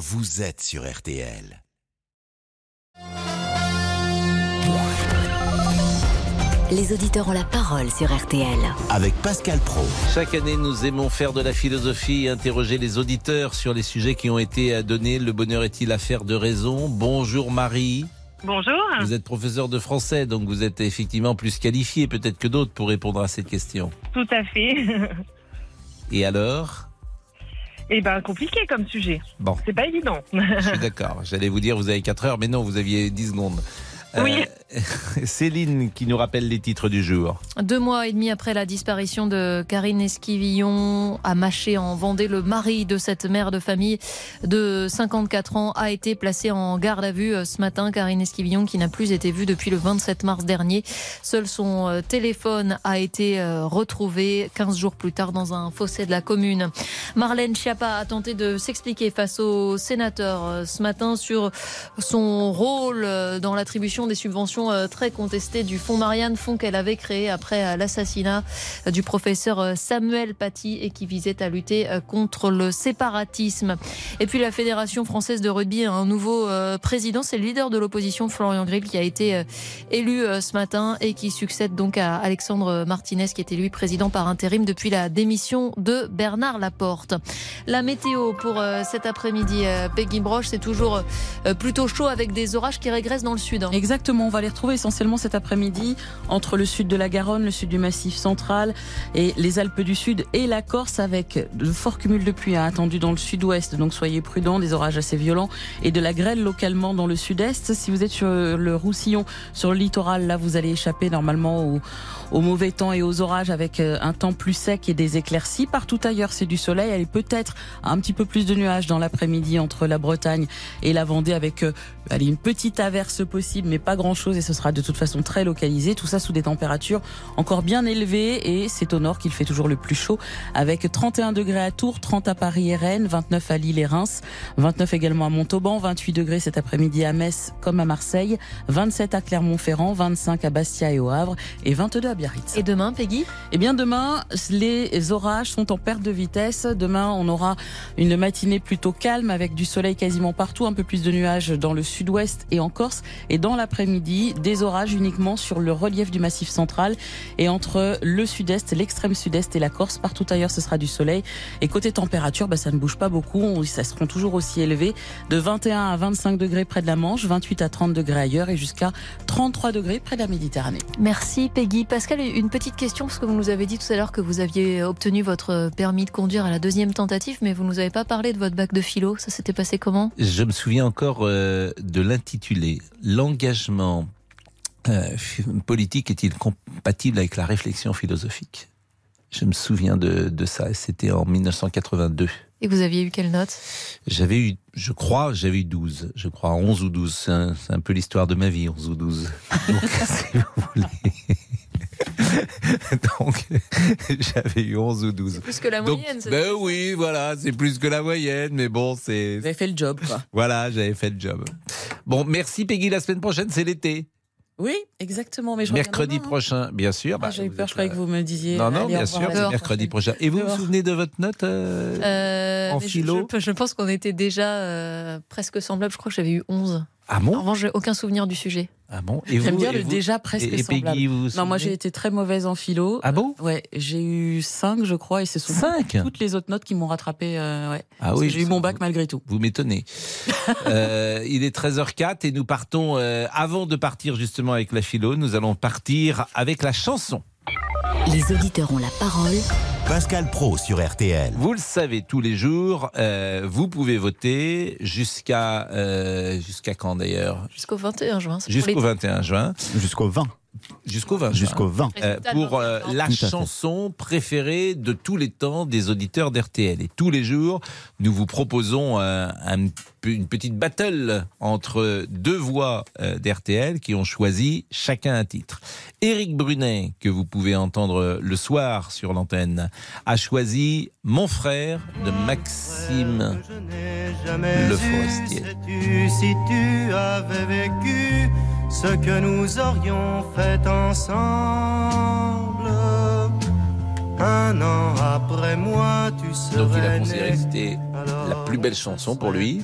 vous êtes sur RTL. Les auditeurs ont la parole sur RTL. Avec Pascal Pro. Chaque année, nous aimons faire de la philosophie et interroger les auditeurs sur les sujets qui ont été donnés. Le bonheur est-il affaire de raison? Bonjour Marie. Bonjour. Vous êtes professeur de français, donc vous êtes effectivement plus qualifié peut-être que d'autres pour répondre à cette question. Tout à fait. Et alors? Eh ben, compliqué comme sujet. Bon, C'est pas évident. je suis d'accord. J'allais vous dire vous avez 4 heures, mais non, vous aviez 10 secondes. Oui. Céline qui nous rappelle les titres du jour. Deux mois et demi après la disparition de Karine Esquivillon à Maché en Vendée, le mari de cette mère de famille de 54 ans a été placé en garde à vue euh, ce matin. Karine Esquivillon qui n'a plus été vue depuis le 27 mars dernier. Seul son euh, téléphone a été euh, retrouvé 15 jours plus tard dans un fossé de la commune. Marlène Schiappa a tenté de s'expliquer face aux sénateurs ce matin sur son rôle dans l'attribution des subventions euh, très contestées du fonds Marianne, fonds qu'elle avait créé après euh, l'assassinat euh, du professeur Samuel Paty et qui visait à lutter contre le séparatisme. Et puis la Fédération française de rugby a un nouveau président, c'est le leader de l'opposition Florian Grill qui a été élu ce matin et qui succède donc à Alexandre Martinez qui était lui président par intérim depuis la démission de Bernard Laporte. La météo pour cet après-midi, Peggy Broche, c'est toujours plutôt chaud avec des orages qui régressent dans le sud. hein. Exactement, on va les retrouver essentiellement cet après-midi entre le sud de la Garonne, le sud du Massif central et les Alpes du Sud et la Corse avec de forts cumuls de pluie hein, attendus dans le sud-ouest. Donc soyez prudents, des orages assez violents et de la grêle localement dans le sud-est. Si vous êtes sur le Roussillon, sur le littoral, là vous allez échapper normalement au mauvais temps et aux orages avec euh, un temps plus sec et des éclaircies. Partout ailleurs, c'est du soleil. Est peut-être un petit peu plus de nuages dans l'après-midi entre la Bretagne et la Vendée avec euh, allez, une petite averse possible, mais pas grand-chose et ce sera de toute façon très localisé. Tout ça sous des températures encore bien élevées et c'est au nord qu'il fait toujours le plus chaud avec 31 degrés à Tours, 30 à Paris et Rennes, 29 à Lille et Reims, 29 également à Montauban, 28 degrés cet après-midi à Metz comme à Marseille, 27 à Clermont-Ferrand, 25 à Bastia et au Havre et 22 à Biarritz. Et demain, Peggy Eh bien demain, les orages sont en perte de vitesse. Demain, on aura une matinée plutôt calme avec du soleil quasiment partout, un peu plus de nuages dans le sud-ouest et en Corse. Et dans l'après-midi, des orages uniquement sur le relief du massif central et entre le sud-est, l'extrême sud-est et la Corse. Partout ailleurs, ce sera du soleil. Et côté température, bah, ça ne bouge pas beaucoup. Ça seront toujours aussi élevés de 21 à 25 degrés près de la Manche, 28 à 30 degrés ailleurs et jusqu'à 33 degrés près de la Méditerranée. Merci Peggy. Pascal, une petite question, parce que vous nous avez dit tout à l'heure que vous aviez obtenu votre permis de conduire à la deuxième tentative, mais vous nous avez pas parlé de votre bac de philo. Ça s'était passé comment? Je me souviens encore euh, de l'intitulé L'engagement euh, politique est-il compatible avec la réflexion philosophique? Je me souviens de, de ça, c'était en 1982. Et vous aviez eu quelle note? J'avais eu, je crois, j'avais eu 12, je crois, 11 ou 12. C'est un, un peu l'histoire de ma vie, 11 ou 12. Donc, si vous voulez. Donc, j'avais eu 11 ou 12. Plus que la Donc, moyenne. c'est- ben oui, voilà, c'est plus que la moyenne, mais bon, c'est. Vous avez fait le job, quoi. Voilà, j'avais fait le job. Bon, merci Peggy. La semaine prochaine, c'est l'été. Oui, exactement. Mais je reviens Mercredi demain, hein. prochain, bien sûr. Ah, bah, J'avais vous peur, je croyais là. que vous me disiez. Non, non, allez, bien sûr, c'est la mercredi prochain. Et vous vous Dehors. souvenez de votre note euh, Euh, En je- philo je, je pense qu'on était déjà euh, presque semblable. Je crois que j'avais eu 11. Ah En revanche, j'ai aucun souvenir du sujet. Ah bon? Et J'aime vous- bien et le vous- déjà presque et, et semblable. Peggy, vous vous Non, moi j'ai été très mauvaise en philo. Ah bon? Ouais, j'ai eu 5 je crois et ce sont 5 toutes les autres notes qui m'ont rattrapé. euh, ouais. Ah Parce oui, que j'ai eu mon bac malgré tout. Vous m'étonnez. Euh, il est 13h04 et nous partons, euh, avant de partir justement avec la philo, nous allons partir avec la chanson. Les auditeurs ont la parole Pascal Pro sur RTL. Vous le savez, tous les jours, euh, vous pouvez voter jusqu'à euh, jusqu'à quand d'ailleurs? Jusqu'au 21 juin. c'est pour Jusqu'au les- 21 juin. Jusqu'au 20. Jusqu'au 20 juin. Jusqu'au 20. Euh, Résultat pour euh, 21 la chanson préférée de tous les temps des auditeurs d'RTL. Et tous les jours, nous vous proposons euh, un une petite battle entre deux voix euh, d'RTL qui ont choisi chacun un titre. Éric Brunet, que vous pouvez entendre le soir sur l'antenne, a choisi Mon frère de Maxime Le Forestier. Si tu avais vécu ce que nous aurions fait ensemble? Un an après moi, tu Donc il a serais considéré que c'était la plus belle chanson pour lui.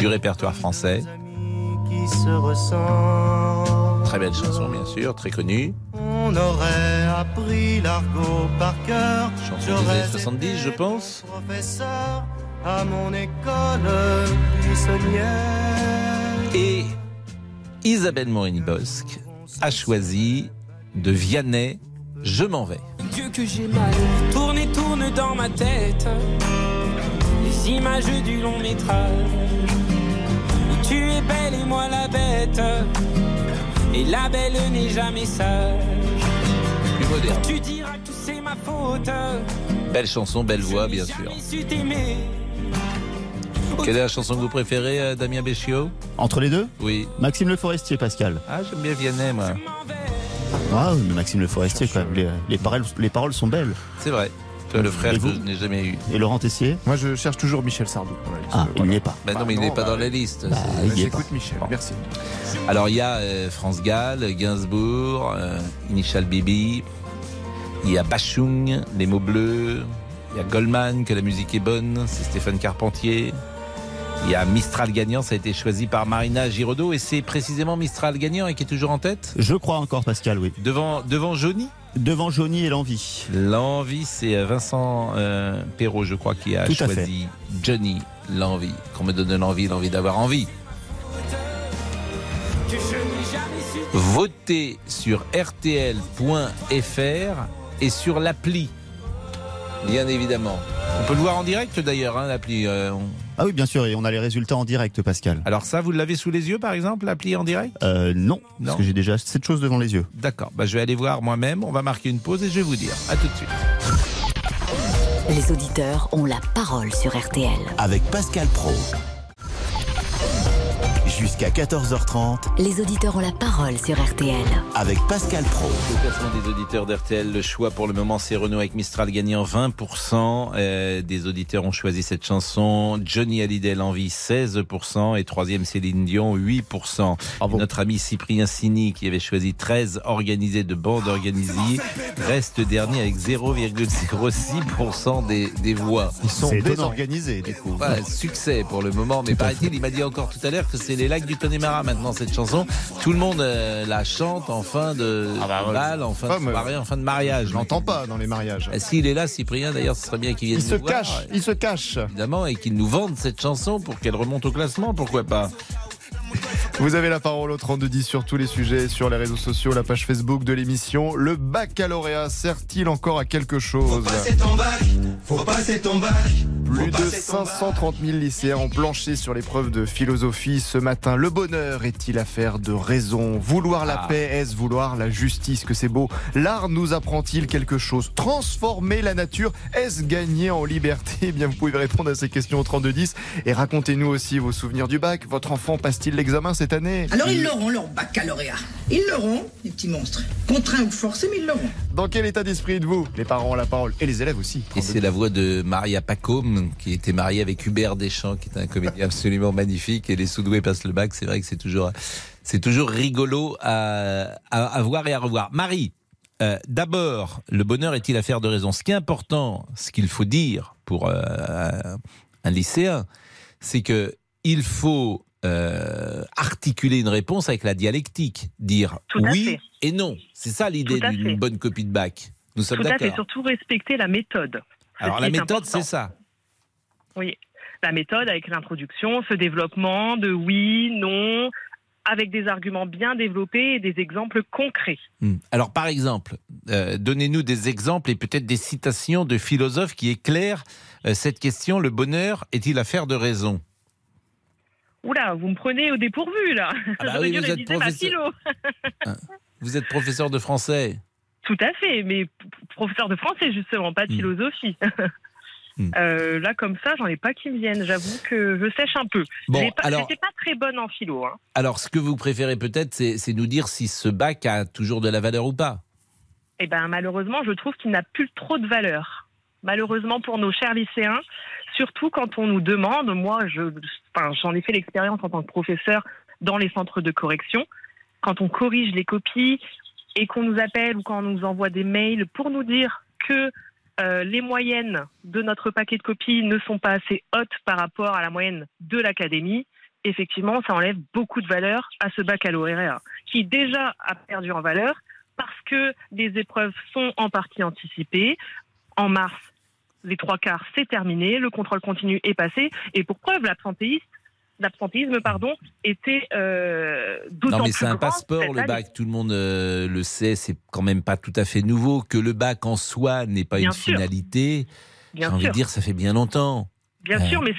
Du répertoire français. Très belle chanson, bien sûr, très connue. On aurait appris l'argot par cœur. Chanson des années 70, été je pense. Professeur à mon école buissonnière. Et Isabelle Morini-Bosque a choisi de Vianney Je m'en vais. Dieu que j'ai mal, tourne et tourne dans ma tête. Les images du long métrage. Où tu es belle et moi la bête. Et la belle n'est jamais sage. Plus moderne. Tu diras que c'est ma faute. Belle chanson, belle voix, bien sûr. Quelle est la chanson que vous préférez, euh, Damien Béchiot? Entre les deux? Oui. Maxime Le Forestier, Pascal. Ah, j'aime bien Vianney, moi. Ah, oui, mais Maxime Le Forestier, quand même. Les, les paroles, les paroles sont belles. C'est vrai. Toi, le frère que vous je n'ai jamais eu. Et Laurent Tessier? Moi, je cherche toujours Michel Sardou. Ah, il voilà. n'y est pas. Bah non, Bah mais il n'est pas bah dans la liste. Bah, J'écoute Michel, merci. Alors, il y a euh, France Gall, Gainsbourg, euh, Initial Bibi. Il y a Bachung, Les mots bleus. Il y a Goldman, Que la musique est bonne. C'est Stéphane Carpentier. Il y a Mistral gagnant, ça a été choisi par Marina Giraudot. Et c'est précisément Mistral gagnant et qui est toujours en tête? Je crois encore, Pascal, oui. Devant, devant Johnny? Devant Johnny et l'envie. L'envie, c'est euh, Vincent euh, Perrault, je crois, qui a Tout choisi Johnny, l'envie. Qu'on me donne l'envie, l'envie d'avoir envie. Votez sur rtl.fr et sur l'appli. Bien évidemment. On peut le voir en direct d'ailleurs, hein, l'appli. euh, on- Ah oui, bien sûr, et on a les résultats en direct, Pascal. Alors ça, vous l'avez sous les yeux par exemple, l'appli en direct? Euh, non, Non. parce que j'ai déjà cette chose devant les yeux. D'accord, bah, je vais aller voir moi-même, on va marquer une pause et je vais vous dire. À tout de suite. Les auditeurs ont la parole sur RTL. Avec Pascal Pro. Jusqu'à 14h30 Les auditeurs ont la parole sur RTL. avec Pascal Pro. Le classement des auditeurs d'RTL, le choix pour le moment, c'est Renault avec Mistral gagnant 20%. Euh, des auditeurs ont choisi cette chanson. Johnny Hallyday, l'envie 16%. Et troisième, Céline Dion, 8%. Notre ami Cyprien Sini, qui avait choisi 13 organisés de bandes organisées, reste dernier avec 0,06% des, des voix. Ils sont désorganisés, du coup. Voilà, succès pour le moment, mais paraît-il, il m'a dit encore tout à l'heure que c'est les lacs du Connemara maintenant cette chanson. Tout le monde euh, la chante en fin de Ah bah ouais. bal, en fin Ah, de soirée, en fin de mariage. Je l'entends pas dans les mariages. Euh, S'il est là, Cyprien, d'ailleurs, ce serait bien qu'il vienne Il se nous voir, cache, il se cache. évidemment, et qu'il nous vende cette chanson pour qu'elle remonte au classement, pourquoi pas? Vous avez la parole au 3210 sur tous les sujets, sur les réseaux sociaux, la page Facebook de l'émission. Le baccalauréat sert-il encore à quelque chose Plus de 530 000 lycéens ont planché sur l'épreuve de philosophie ce matin. Le bonheur est-il affaire de raison? Vouloir la Ah. paix, est-ce vouloir la justice? Que c'est beau. L'art nous apprend-il quelque chose? Transformer la nature, est-ce gagner en liberté? Eh bien, vous pouvez répondre à ces questions au 3210 et racontez-nous aussi vos souvenirs du bac. Votre enfant passe-t-il l'examen? Cette année Alors ils l'auront, leur baccalauréat. Ils l'auront, les petits monstres. Contraints ou forcés, mais ils l'auront. Dans quel état d'esprit êtes-vous? Les parents ont la parole et les élèves aussi. Et c'est la voix de Maria Pacôme, qui était mariée avec Hubert Deschamps, qui est un comédien absolument magnifique. Et les sous-doués passent le bac. C'est vrai que c'est toujours, c'est toujours rigolo à, à, à voir et à revoir. Marie, euh, d'abord, le bonheur est-il affaire de raison? Ce qui est important, ce qu'il faut dire pour euh, un lycéen, c'est que il faut euh, articuler une réponse avec la dialectique, dire Tout oui fait. et non. C'est ça l'idée d'une bonne copie de bac. Nous sommes d'accord. surtout respecter la méthode. Alors la méthode, c'est ça. Oui, la méthode avec l'introduction, ce développement de oui, non, avec des arguments bien développés et des exemples concrets. Hmm. Alors, par exemple, euh, donnez-nous des exemples et peut-être des citations de philosophes qui éclairent euh, cette question le bonheur est-il affaire de raison? Oula, vous me prenez au dépourvu là. Ah bah oui, vous êtes professeur. philo. Vous êtes professeur de français. Tout à fait, mais professeur de français justement, pas de Hmm. philosophie. Hmm. Euh, là, comme ça, j'en ai pas qui me viennent. J'avoue que je sèche un peu. Bon, pas- alors- pas très bonne en philo. Hein. Alors, ce que vous préférez peut-être, c'est c'est nous dire si ce bac a toujours de la valeur ou pas. Eh ben, malheureusement, je trouve qu'il n'a plus trop de valeur. Malheureusement pour nos chers lycéens, surtout quand on nous demande, moi, j'en ai fait l'expérience en tant que professeur dans les centres de correction, quand on corrige les copies et qu'on nous appelle ou quand on nous envoie des mails pour nous dire que euh, les moyennes de notre paquet de copies ne sont pas assez hautes par rapport à la moyenne de l'académie, effectivement, ça enlève beaucoup de valeur à ce baccalauréat qui déjà a perdu en valeur parce que les épreuves sont en partie anticipées. En mars, les trois quarts, c'est terminé, le contrôle continu est passé, et pour preuve, l'absentéisme, l'absentéisme, pardon, était euh, d'autant Non, mais plus c'est un passeport, le bac. Tout le monde euh, le sait. C'est quand même pas tout à fait nouveau. Que le bac en soi n'est pas Bien une sûr. finalité, j'ai envie de dire, ça fait bien longtemps. Bien sûr, mais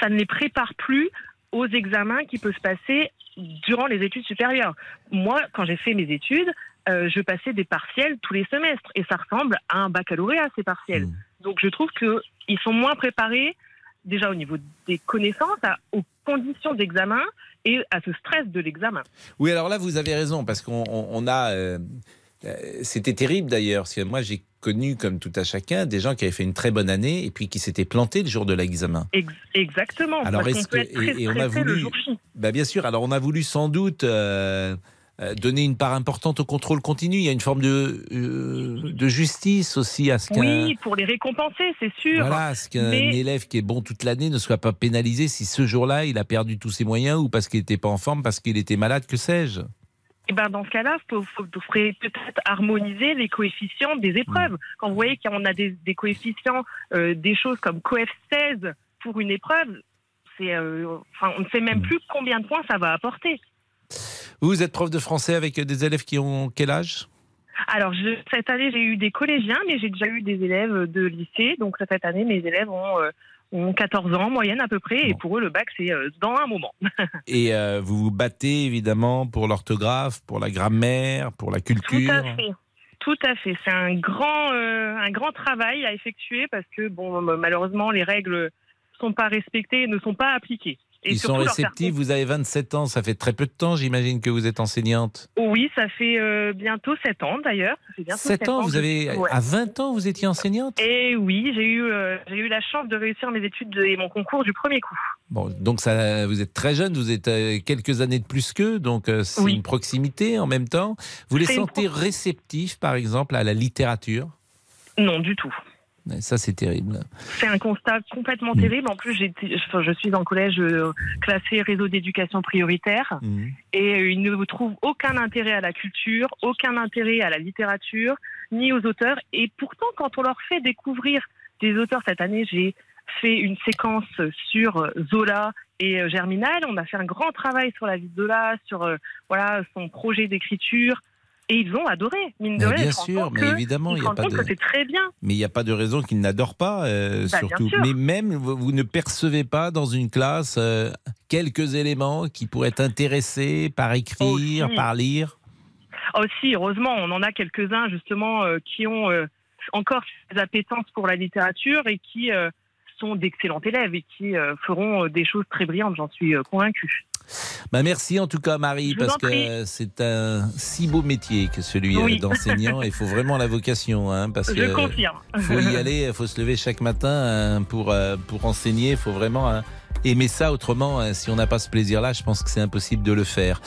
ça- ne les prépare plus aux examens qui peuvent se passer durant les études supérieures. Moi, quand j'ai fait mes études, euh, je passais des partiels tous les semestres et ça ressemble à un baccalauréat, ces partiels. Mm. Donc je trouve qu'ils sont moins préparés déjà au niveau des connaissances, à- aux conditions d'examen et à ce stress de l'examen. Oui, alors là, vous avez raison, parce qu'on on- on a. euh, euh, C'était terrible d'ailleurs, parce que moi, j'ai connu, comme tout à chacun, des gens qui avaient fait une très bonne année et puis qui s'étaient plantés le jour de l'examen. Ex- exactement. Alors, est-ce que- et- et on a voulu-. Bah, bien sûr, alors on a voulu sans doute. euh, donner une part importante au contrôle continu. Il y a une forme de, euh, de justice aussi à ce qu'un Oui, pour les récompenser, c'est sûr. voilà, ce qu'un Mais- élève qui est bon toute l'année ne soit pas pénalisé si ce jour-là il a perdu tous ses moyens ou parce qu'il n'était pas en forme, parce qu'il était malade, que sais-je. Eh ben, dans ce cas-là, il faudrait peut-être harmoniser les coefficients des épreuves. Quand vous voyez qu'on a des, des coefficients, euh, des choses comme coef 16 pour une épreuve, c'est, euh, enfin, on ne sait même plus combien de points ça va apporter. Vous êtes prof de français avec des élèves qui ont quel âge? Alors, je- cette année, j'ai eu des collégiens, mais j'ai déjà eu des élèves de lycée. Donc, cette année, mes élèves ont, euh, ont 14 ans en moyenne à peu près. Et pour eux, le bac, c'est euh, dans un moment. Et euh, vous vous battez évidemment pour l'orthographe, pour la grammaire, pour la Tout culture? à fait. Tout à fait. C'est un grand, euh, un grand travail à effectuer parce que, bon, malheureusement, les règles sont pas respectées et ne sont pas appliquées. Et Ils sont réceptifs. Vous avez 27 ans, ça fait très peu de temps, j'imagine que vous êtes enseignante. Oui, ça fait euh, bientôt 7 ans d'ailleurs. Ça fait bientôt 7 ans, vous avez Ouais. à 20 ans, vous étiez enseignante? Et oui, j'ai eu, euh, j'ai eu la chance de réussir mes études et mon concours du premier coup. Bon, donc ça, vous êtes très jeune, vous êtes euh, quelques années de plus qu'eux, donc c'est Oui. une proximité en même temps. Vous les une sentez réceptifs, par exemple, à la littérature? Non, du tout. Ça, c'est terrible. C'est un constat complètement terrible. En plus, enfin, je suis dans le collège euh, classé réseau d'éducation prioritaire et euh, ils ne trouvent aucun intérêt à la culture, aucun intérêt à la littérature, ni aux auteurs. Et pourtant, quand on leur fait découvrir des auteurs cette année, j'ai fait une séquence sur euh, Zola et Germinal. On a fait un grand travail sur la vie de Zola, sur euh, voilà son projet d'écriture. Et ils ont adoré, mine de rien. bien sûr, mais évidemment, il se y a pas de- que c'est très bien. Mais il n'y a pas de raison qu'ils n'adorent pas, euh, Bah, surtout. Mais même, vous, vous ne percevez pas dans une classe euh, quelques éléments qui pourraient être intéressés par écrire, par lire Aussi, heureusement, on en a quelques-uns justement euh, qui ont encore des appétences pour la littérature et qui sont d'excellents élèves et qui feront des choses très brillantes, j'en suis convaincue. Bah merci en tout cas Marie parce que c'est un si beau métier que celui euh, Oui. d'enseignant. Il faut vraiment la vocation hein, parce Je que confirme. faut y aller, il faut se lever chaque matin hein, pour euh, pour enseigner. Il faut vraiment hein, aimer ça. Autrement, hein, si on n'a pas ce plaisir-là, je pense que c'est impossible de le faire.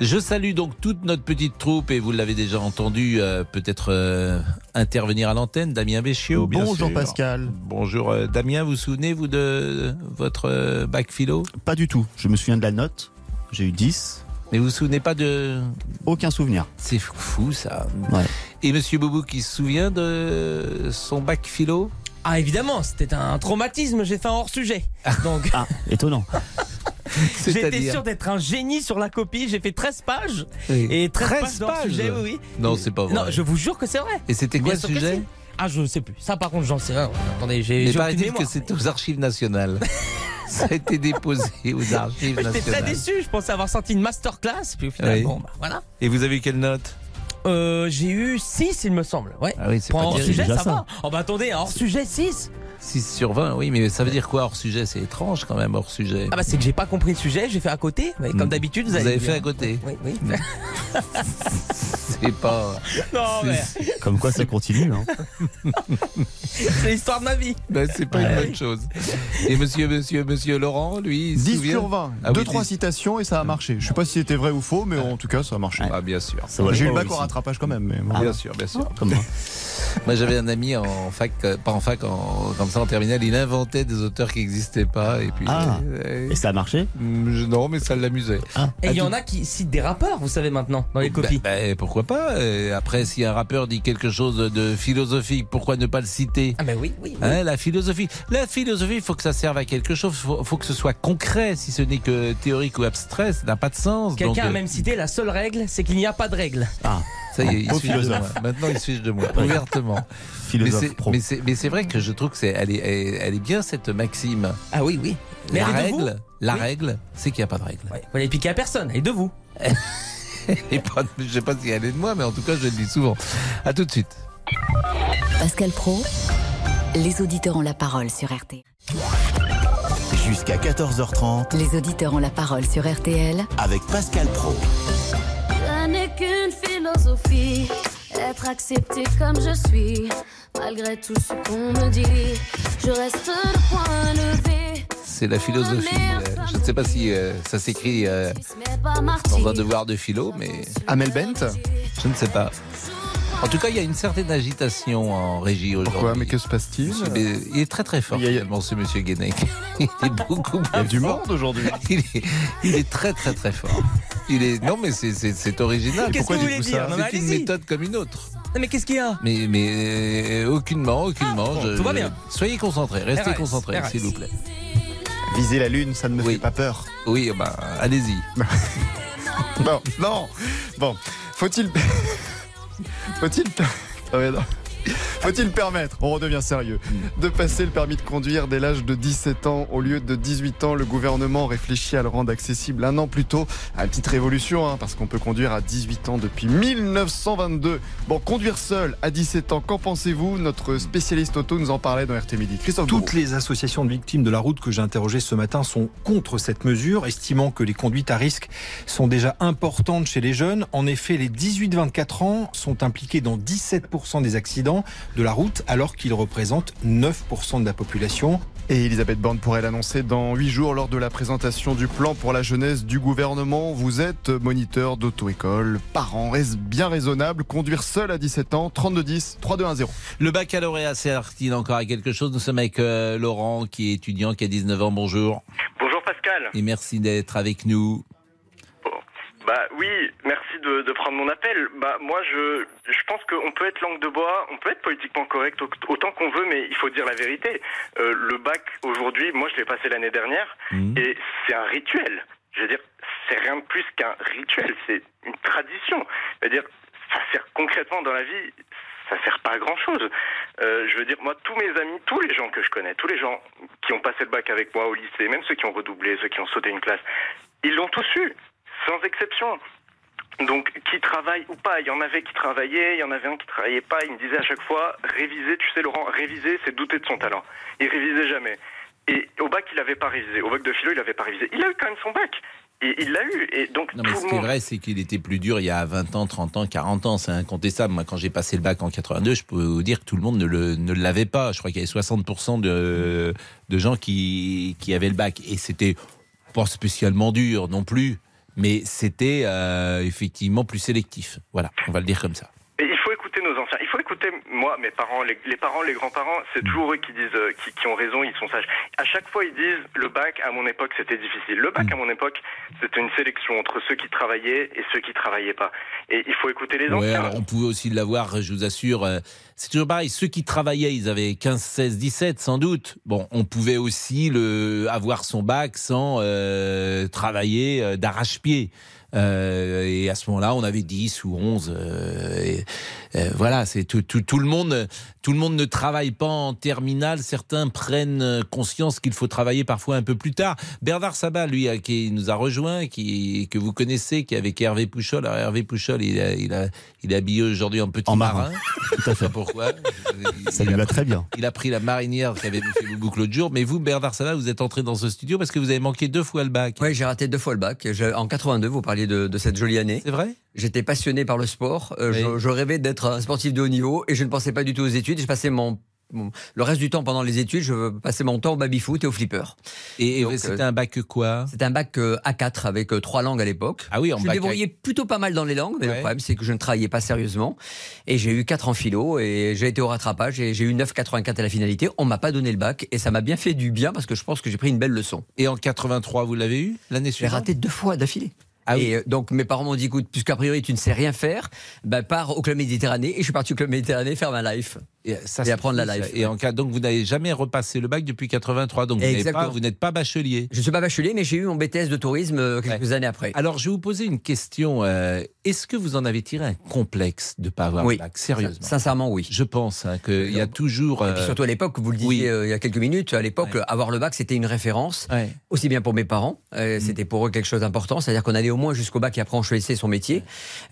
Je salue donc toute notre petite troupe et vous l'avez déjà entendu, euh, peut-être euh, intervenir à l'antenne. Damien Béchiot. bien Bonjour sûr. Pascal. Bonjour euh, Damien. Vous vous souvenez vous de votre euh, bac philo? Pas du tout. Je me souviens de la note. J'ai eu 10. Mais vous vous souvenez pas de Aucun souvenir. C'est fou ça. Ouais. Et Monsieur Boubou qui se souvient de son bac philo? Ah évidemment, c'était un traumatisme, j'ai fait un hors-sujet. Donc Ah, étonnant. j'étais sûr d'être un génie sur la copie, j'ai fait 13 pages. Oui. Et 13, 13 pages oui, oui. Non, c'est pas vrai. Non, je vous jure que c'est vrai. Et c'était quoi le sujet. Ah, je sais plus. Ça, par contre, j'en sais rien. Attendez, j'ai Mais paraît-il que c'était aux archives nationales. Ça a été déposé aux archives J'étais très nationales. déçu, je pensais avoir sorti une masterclass, puis au final, Oui. bon, bah voilà. Et vous avez eu quelle note? Euh, j'ai eu 6, il me semble. Ouais. Ah oui, c'est Pour un pas terrible. hors-sujet, déjà ça, ça. va. Oh bah attendez, un hors-sujet 6 6 sur 20, oui, mais ça veut dire quoi hors sujet? C'est étrange quand même, hors sujet. Ah bah c'est que j'ai pas compris le sujet, j'ai fait à côté, mais comme Mm. d'habitude vous, Vous avez fait à côté. Oui, oui. C'est pas. Non, mais Comme quoi ça continue. Hein. c'est l'histoire de ma vie. Ben, c'est pas une bonne chose. Et monsieur, monsieur, monsieur Laurent, lui, il se 10 souvient sur 20. Ah Deux, oui, trois 10. citations et ça a marché. Je sais pas si c'était vrai ou faux, mais en tout cas, ça a marché. Ah, bien sûr. J'ai eu le bac au aussi. Rattrapage quand même. Mais bon. Bien sûr, bien sûr. Comme moi. Moi, j'avais un ami en fac, euh, pas en fac, en, comme ça en terminale, il inventait des auteurs qui n'existaient pas. Et puis, Ah. euh, Et ça a marché je- non, mais ça l'amusait. Et il y Ah, en a qui citent des rappeurs, vous savez maintenant, dans les copies. Bah, bah, pourquoi pas Euh, Après, si un rappeur dit quelque chose de philosophique, pourquoi ne pas le citer? Ah ben oui, oui. oui. Hein, la philosophie, la philosophie, il faut que ça serve à quelque chose. Il faut, faut que ce soit concret. Si ce n'est que théorique ou abstrait, ça n'a pas de sens. Donc, Quelqu'un a même cité la seule règle, c'est qu'il n'y a pas de règle. Ah, ça y est, il se fiche de moi. Maintenant, il se fiche de moi ouvertement. Mais philosophe mais c'est, vrai que je trouve que c'est, elle est, elle, elle est bien cette maxime. Ah oui, oui. Mais la elle est de vous règle, la Oui. règle, c'est qu'il n'y a pas de règle. Ouais, vous n'allez piquer à personne, et de vous. Et pas, je sais pas si elle est de moi, mais en tout cas, je le dis souvent. À tout de suite. Pascal Pro, les auditeurs ont la parole sur RTL. Jusqu'à 14h30 Les auditeurs ont la parole sur RTL avec Pascal Pro. Qu'une philosophie, être accepté comme je suis, malgré tout ce qu'on me dit. Je reste le point levé, C'est la philosophie. Euh, Je ne sais pas si euh, ça s'écrit euh, dans un devoir de philo, mais Amel Bent? Je ne sais pas. En tout cas, il y a une certaine agitation en régie aujourd'hui. Pourquoi? Mais que se passe-t-il? Il est très très fort Il y a- finalement ce monsieur Guénec. Il est beaucoup Il y a du fort. monde aujourd'hui. Il est, il est très très très fort. Il est non mais c'est original. Qu'est-ce Pourquoi que vous dites-vous voulez dire? ça? Non, mais C'est une méthode comme une autre. Non mais qu'est-ce qu'il y a? Mais mais euh, aucunement aucunement. Ah, bon, je- tout va bien. Soyez concentrés, restez RS, concentrés s'il vous plaît. Viser la lune, ça ne me Oui. fait pas peur. Oui bah allez-y. Non, non. Bon, faut-il. Faut-il. Faut-il permettre, on redevient sérieux, de passer le permis de conduire dès l'âge de 17 ans au lieu de 18 ans? Le gouvernement réfléchit à le rendre accessible un an plus tôt. Ah, petite révolution, hein, parce qu'on peut conduire à 18 ans depuis 1922. Bon, conduire seul à 17 ans, qu'en pensez-vous? Notre spécialiste auto nous en parlait dans RT Midi. Toutes les associations de victimes de la route que j'ai interrogées ce matin sont contre cette mesure, estimant que les conduites à risque sont déjà importantes chez les jeunes. En effet, les 18-24 ans sont impliqués dans 17% des accidents de la route, alors qu'ils représentent 9% de la population. Et Elisabeth Borne pourrait l'annoncer dans 8 jours lors de la présentation du plan pour la jeunesse du gouvernement. Vous êtes moniteur d'auto-école, parent, est-ce bien raisonnable Conduire seul à 17 ans, 3210, 3210. Le baccalauréat sert-il encore à quelque chose Nous sommes avec euh, Laurent qui est étudiant, qui a 19 ans. Bonjour. Bonjour Pascal. Et merci d'être avec nous. Bah oui, merci de, de prendre mon appel. Bah moi je je pense qu'on peut être langue de bois, on peut être politiquement correct au- autant qu'on veut, mais il faut dire la vérité. Euh, le bac aujourd'hui, moi je l'ai passé l'année dernière Mhm. et c'est un rituel. Je veux dire, c'est rien de plus qu'un rituel, c'est une tradition. C'est-à-dire, ça sert concrètement dans la vie, ça sert pas à grand chose. je veux dire, moi, tous mes amis, tous les gens que je connais, tous les gens qui ont passé le bac avec moi au lycée, même ceux qui ont redoublé, ceux qui ont sauté une classe, ils l'ont tous eu, sans exception. Donc, qui travaille ou pas, il y en avait qui travaillaient, il y en avait un qui travaillait pas. Il me disait à chaque fois, réviser, tu sais, Laurent, réviser, c'est douter de son talent. Il révisait jamais. Et au bac, il n'avait pas révisé. Au bac de philo, il n'avait pas révisé. Il a eu quand même son bac. Et il l'a eu. Et donc, Non, mais tout ce le qui est vrai, c'est qu'il était plus dur il y a 20 ans, 30 ans, 40 ans. C'est incontestable. Moi, quand j'ai passé le bac en 82, je peux vous dire que tout le monde ne le- ne l'avait pas. Je crois qu'il y avait 60% de, de gens qui, qui avaient le bac. Et c'était pas spécialement dur non plus. Mais c'était euh, effectivement plus sélectif. Voilà, on va le dire comme ça. Et il faut écouter nos anciens. Il faut écouter moi, mes parents, les, les parents, les grands-parents. C'est toujours eux qui disent, euh, qui, qui ont raison, ils sont sages. À chaque fois, ils disent le bac à mon époque c'était difficile. Le bac à mon époque c'était une sélection entre ceux qui travaillaient et ceux qui travaillaient pas. Et il faut écouter les Ouais, anciens. alors on pouvait aussi l'avoir, je vous assure. euh, C'est toujours pareil. Ceux qui travaillaient, ils avaient 15, 16, 17 sans doute. Bon, on pouvait aussi le, avoir son bac sans euh, travailler euh, d'arrache-pied. Euh, et à ce moment-là, on avait 10 ou 11. euh, et, euh, voilà, c'est tout, tout, tout le monde. Tout le monde ne travaille pas en terminale. Certains prennent conscience qu'il faut travailler parfois un peu plus tard. Bernard Sabat, lui, qui nous a rejoint, qui que vous connaissez, qui est avec Hervé Pouchol. Alors Hervé Pouchol, il a, il a, il est habillé aujourd'hui en petit En marin. marin. Tout à fait. Pourquoi? Pourquoi. Ça lui va très bien. Il a pris la marinière qu'avait fait Boubou l'autre jour. Mais vous, Bernard Salah, vous êtes entré dans ce studio parce que vous avez manqué deux fois le bac. Oui, j'ai raté deux fois le bac. Je- En 82, vous parliez de, de cette jolie année. C'est vrai? J'étais passionné par le sport. Euh, je, je rêvais d'être un sportif de haut niveau et je ne pensais pas du tout aux études. Je passais mon, le reste du temps pendant les études, je passais mon temps au baby-foot et au flipper. Et, et Donc, c'était euh, un bac quoi? C'était un bac euh, A4 avec euh, trois langues à l'époque. Ah oui, en je me débrouillais plutôt pas mal dans les langues, mais le problème c'est que je ne travaillais pas sérieusement. Et j'ai eu 4 en philo et j'ai été au rattrapage et j'ai eu 9,84 à la finalité. On m'a pas donné le bac et ça m'a bien fait du bien parce que je pense que j'ai pris une belle leçon. Et en 83, vous l'avez eu l'année J'ai suivante? raté deux fois d'affilée. Ah oui. et euh, donc mes parents m'ont dit écoute, puisqu'a priori tu ne sais rien faire, bah, pars au club Méditerranée et je suis parti au club Méditerranée faire ma life. Et, ça, Et c'est apprendre la life. Et en cas, donc vous n'avez jamais repassé le bac depuis 83, donc vous Exactement. n'êtes pas, bachelier. Je ne suis pas bachelier, mais j'ai eu mon BTS de tourisme euh, quelques années après. Alors je vais vous poser une question. euh, Est-ce que vous en avez tiré un complexe de ne pas avoir Oui. le bac? Sérieusement Sincèrement, oui. Je pense hein, qu'il y a toujours. Et puis euh, surtout à l'époque, vous le disiez oui. euh, il y a quelques minutes, à l'époque, Ouais. avoir le bac, c'était une référence, aussi bien pour mes parents, euh, Mm. c'était pour eux quelque chose d'important, c'est-à-dire qu'on allait au moins jusqu'au bac et après on choisissait son métier,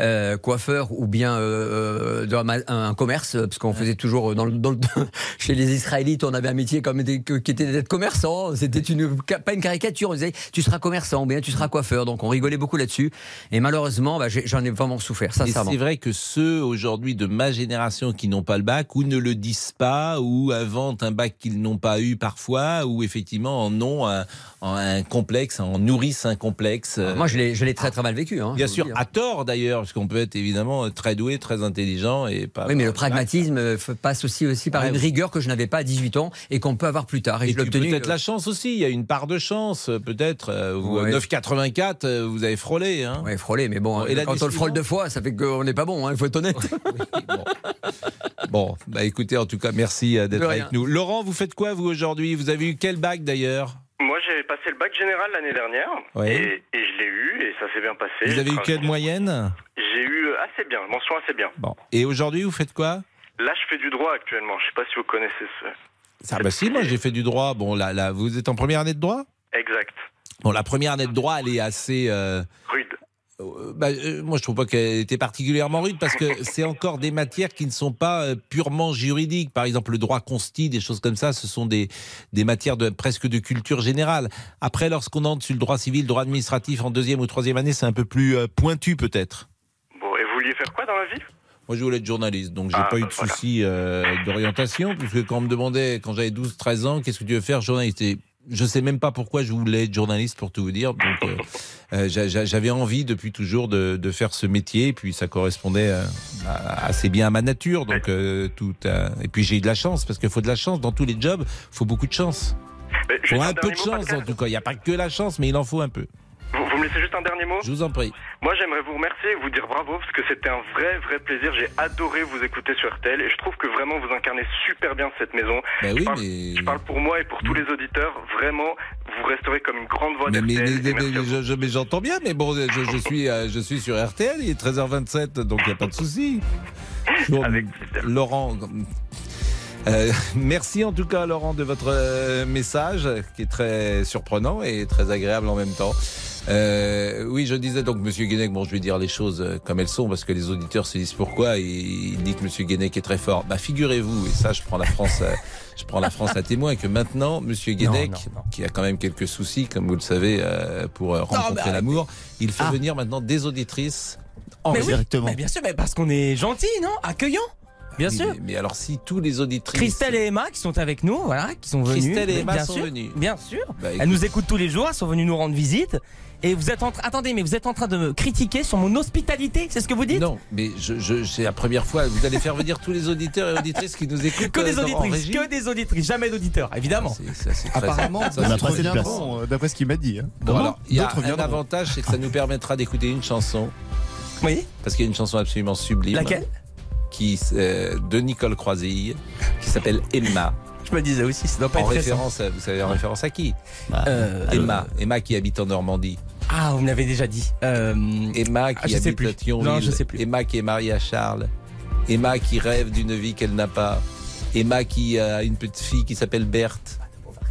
euh, coiffeur ou bien euh, dans un, commerce, parce qu'on faisait toujours dans le, dans le- chez les Israélites, on avait un métier comme des- qui était d'être commerçant, c'était une pas une caricature, on disait tu seras commerçant ou bien tu seras coiffeur, donc on rigolait beaucoup là-dessus, et malheureusement, bah, j'en ai vraiment souffert, sincèrement. c'est vrai que ceux aujourd'hui de ma génération qui n'ont pas le bac ou ne le disent pas ou inventent un bac qu'ils n'ont pas eu parfois ou effectivement en ont un, en un complexe, en nourrissent un complexe. euh, Moi, je l'ai l'ai très très mal vécu. Hein, Bien sûr, hein. à tort d'ailleurs, parce qu'on peut être évidemment très doué, très intelligent et pas. Oui, mais le pragmatisme euh, passe aussi, aussi par Ouais, une oui. rigueur que je n'avais pas à 18 ans et qu'on peut avoir plus tard. Et, Et je peut-être euh, la chance aussi, il y a une part de chance, euh, peut-être. euh, vous, Ouais. 9,84, euh, vous avez frôlé. Hein. Ouais, frôlé, mais bon, Bon, et quand on le frôle deux fois, ça fait qu'on n'est pas bon, hein, il faut être honnête. Bon, bah écoutez, en tout cas, merci d'être avec nous. Laurent, vous faites quoi vous aujourd'hui? Vous avez eu quel bac d'ailleurs Moi, j'ai passé le bac général l'année dernière Ouais. et, et je l'ai eu et ça s'est bien passé. Vous avez eu quelle moyenne J'ai eu assez bien, mention assez bien. Bon. Et aujourd'hui, vous faites quoi? Là, je fais du droit actuellement. Je sais pas si vous connaissez ce. Ah bah si, moi j'ai fait du droit. Bon, là, là, vous êtes en première année de droit? Exact. Bon, la première année de droit, elle est assez. euh, Rude. Euh, bah, euh, moi, je trouve pas qu'elle était particulièrement rude parce que c'est encore des matières qui ne sont pas euh, purement juridiques. Par exemple, le droit consti, des choses comme ça, ce sont des, des matières de, presque de culture générale. Après, lorsqu'on entre sur le droit civil, le droit administratif en deuxième ou troisième année, c'est un peu plus euh, pointu peut-être. Bon, et vous vouliez faire quoi dans la vie? Moi, je voulais être journaliste, donc j'ai Ah, pas eu bah de voilà. souci euh, d'orientation, puisque quand on me demandait, quand j'avais 12-13 ans, qu'est-ce que tu veux faire, journaliste? Je sais même pas pourquoi je voulais être journaliste, pour tout vous dire. Donc, euh, euh, j'a- j'a- j'avais envie depuis toujours de, de faire ce métier, et puis ça correspondait euh, à- assez bien à ma nature. Donc, euh, tout. euh, et puis j'ai eu de la chance, parce qu'il faut de la chance dans tous les jobs. Il faut beaucoup de chance. Il faut un peu de chance, en tout cas. Il n'y a pas que la chance, mais il en faut un peu. Vous, vous me laissez juste un dernier mot Je vous en prie. Moi, j'aimerais vous remercier et vous dire bravo parce que c'était un vrai, vrai plaisir. J'ai adoré vous écouter sur RTL et je trouve que vraiment vous incarnez super bien cette maison. Bah je, oui, parle, mais- je parle pour moi et pour tous les auditeurs. Vraiment, vous resterez comme une grande voix Mais, d'RTL. mais- mais- je- j'entends bien, mais bon, je, je suis, euh, je suis sur RTL, il est 13h27, donc il n'y a pas de souci. Bon, Laurent, euh, merci en tout cas, Laurent, de votre euh, message, qui est très surprenant et très agréable en même temps. Euh, oui, je disais donc, Monsieur Guénec, bon, je vais dire les choses euh, comme elles sont, parce que les auditeurs se disent pourquoi, et il dit que Monsieur Guénec est très fort. Bah, figurez-vous, et ça, je prends la France, euh, je prends la France à témoin, que maintenant, Monsieur Guénec, qui a quand même quelques soucis, comme vous le savez, euh, pour rencontrer l'amour, il fait Ah. venir maintenant des auditrices en Mais oui, directement. mais bien sûr, mais parce qu'on est gentil, non? Accueillant. Bien Oui, sûr. Mais, mais alors, si tous les auditrices. Christelle et Emma qui sont avec nous, voilà, qui sont venues. Christelle et Emma bien sont sûr, venues. Bien sûr. Bah, elles nous écoutent tous les jours, elles sont venues nous rendre visite. Et vous êtes en train, attendez, mais vous êtes en train de me critiquer sur mon hospitalité, c'est ce que vous dites? Non, mais je, je, c'est la première fois. Vous allez faire venir tous les auditeurs et auditrices qui nous écoutent. Que euh, des en auditrices, régie. que des auditrices, jamais d'auditeurs, évidemment. Apparemment, ça, place. D'après ce qu'il m'a dit. hein. Bon, alors, il y a un avantage, c'est que ça nous permettra d'écouter une chanson. Oui. Parce qu'il y a une chanson absolument sublime. Laquelle? Qui, euh, De Nicole Croisille, qui s'appelle Emma. Je me disais aussi, ça doit pas en être référence, à- vous savez, en référence à qui Euh, Emma. Emma qui habite en Normandie. Ah, vous me l'avez déjà dit. Euh, Emma qui ah, habite plus. à Thionville. Non, je sais plus. Emma qui est mariée à Charles. Emma qui rêve d'une vie qu'elle n'a pas. Emma qui a une petite fille qui s'appelle Berthe.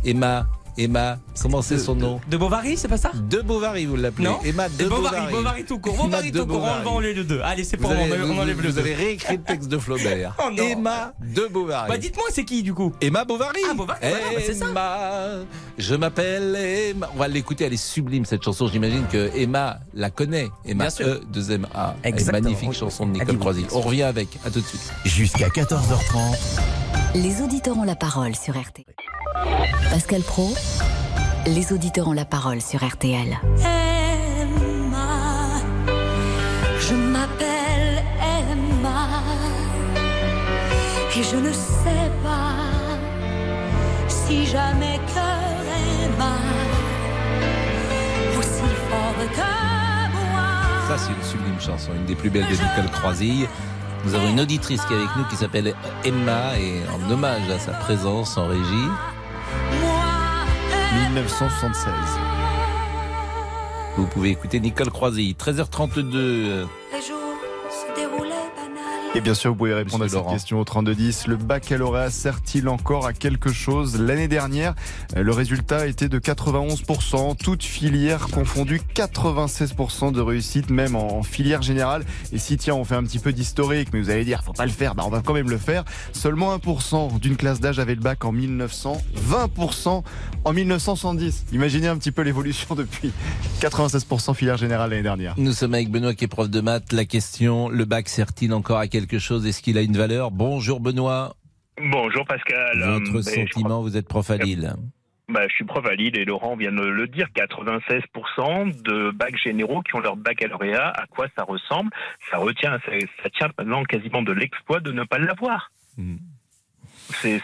Emma, Emma, comment c'est son nom De Bovary, c'est pas ça De Bovary, vous l'appelez. Non Emma de Bovary, Bovary. Bovary tout court. Bovary de tout court, on Bovary. va enlever le 2. Allez, c'est pour moi, on enlève le vous 2. avez réécrit le texte de Flaubert. Oh non. Emma de Bovary. Bah dites-moi, c'est qui du coup Emma Bovary. Ah, Bovary, voilà, bah, c'est ça. Emma, je m'appelle Emma. On va l'écouter, elle est sublime cette chanson. J'imagine que Emma la connaît. Emma Bien sûr. E, 2 M A. Exactement. Magnifique chanson de Nicole Croisy. On revient avec. À tout de suite. Jusqu'à 14h30. Les auditeurs ont la parole sur RTL. Pascal Pro, les auditeurs ont la parole sur RTL. Emma, je m'appelle Emma et je ne sais pas si jamais cœur Emma aussi fort que moi. Ça, c'est une sublime chanson, une des plus belles de Nicole Croisille. Nous avons une auditrice qui est avec nous qui s'appelle Emma et en hommage à sa présence en régie. 1976. Vous pouvez écouter Nicole Croisille, 13h32. euh, Les jours se déroulaient banal. Et bien sûr, vous pouvez répondre Monsieur à cette question au 3210. Le baccalauréat sert-il encore à quelque chose? L'année dernière, euh, le résultat était de 91%, toutes filières confondues, 96% de réussite, même en filière générale. Et si, tiens, on fait un petit peu d'historique, mais vous allez dire, faut pas le faire, bah, on va quand même le faire. Seulement 1% d'une classe d'âge avait le bac en 1900, 20% en 1970. Imaginez un petit peu l'évolution depuis 96% filière générale l'année dernière. Nous sommes avec Benoît qui est prof de maths. La question, le bac sert-il encore à quelque chose? Est-ce qu'il a une valeur? Bonjour Benoît. Bonjour Pascal. Votre ben, sentiment, crois- vous êtes prof à Lille. bah, je suis prof à Lille et Laurent vient de le dire, 96% de bacs généraux qui ont leur baccalauréat. À quoi ça ressemble? Ça retient, ça, ça tient maintenant quasiment de l'exploit de ne pas l'avoir. C'est c'est-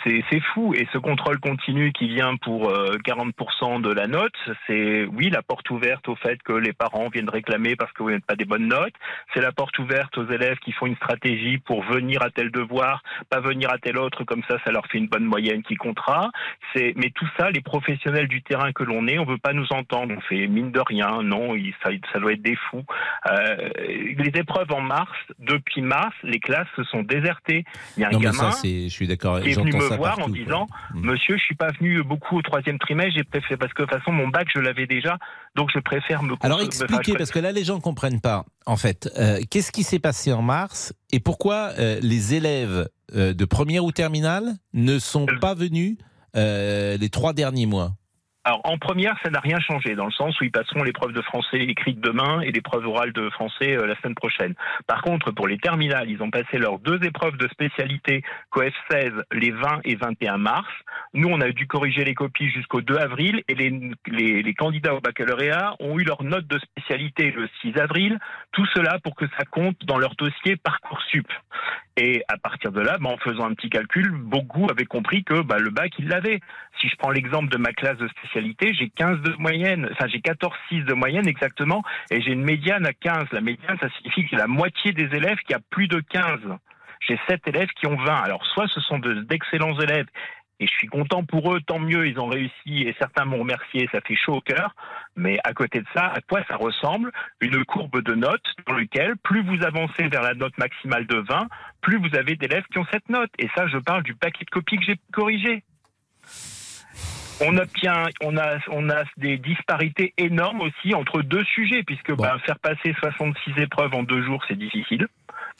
fou. Et ce contrôle continu qui vient pour euh, 40% de la note, c'est oui la porte ouverte au fait que les parents viennent réclamer parce que vous n'êtes pas des bonnes notes. C'est la porte ouverte aux élèves qui font une stratégie pour venir à tel devoir, pas venir à tel autre, comme ça ça leur fait une bonne moyenne qui comptera. C'est mais tout ça, les professionnels du terrain que l'on est, on veut pas nous entendre. On fait mine de rien. Non, ça, ça doit être des fous. Euh, les épreuves en mars, depuis mars, les classes se sont désertées. Il y a un Non, mais ça, je suis d'accord. Est venu me voir partout, en disant Mm. Monsieur, je suis pas venu beaucoup au troisième trimestre, j'ai préféré parce que de toute façon mon bac je l'avais déjà, donc je préfère me. Alors expliquez, parce que là les gens comprennent pas. En fait, euh, qu'est-ce qui s'est passé en mars et pourquoi euh, les élèves euh, de première ou terminale ne sont pas venus les trois derniers mois Alors en première, ça n'a rien changé dans le sens où ils passeront l'épreuve de français écrite demain et l'épreuve orale de français euh, la semaine prochaine. Par contre, pour les terminales, ils ont passé leurs deux épreuves de spécialité COEF 16 les 20 et 21 mars. Nous, on a dû corriger les copies jusqu'au 2 avril et les, candidats au baccalauréat ont eu leur note de spécialité le 6 avril. Tout cela pour que ça compte dans leur dossier Parcoursup. Et à partir de là, bah, en faisant un petit calcul, beaucoup avaient compris que bah, le bac, ils l'avaient. Si je prends l'exemple de ma classe de spécialité, j'ai 15 de moyenne, enfin j'ai 14,6 de moyenne exactement, et j'ai une médiane à 15. La médiane, ça signifie que la moitié des élèves qui a plus de 15. J'ai 7 élèves qui ont 20. Alors soit ce sont de- d'excellents élèves, et je suis content pour eux, tant mieux, ils ont réussi, et certains m'ont remercié, ça fait chaud au cœur. Mais à côté de ça, à quoi ça ressemble Une courbe de notes dans laquelle, plus vous avancez vers la note maximale de 20, plus vous avez d'élèves qui ont cette note. Et ça, je parle du paquet de copies que j'ai corrigé. On obtient, on a, on a des disparités énormes aussi entre deux sujets, puisque ben, faire passer 66 épreuves en deux jours, c'est difficile.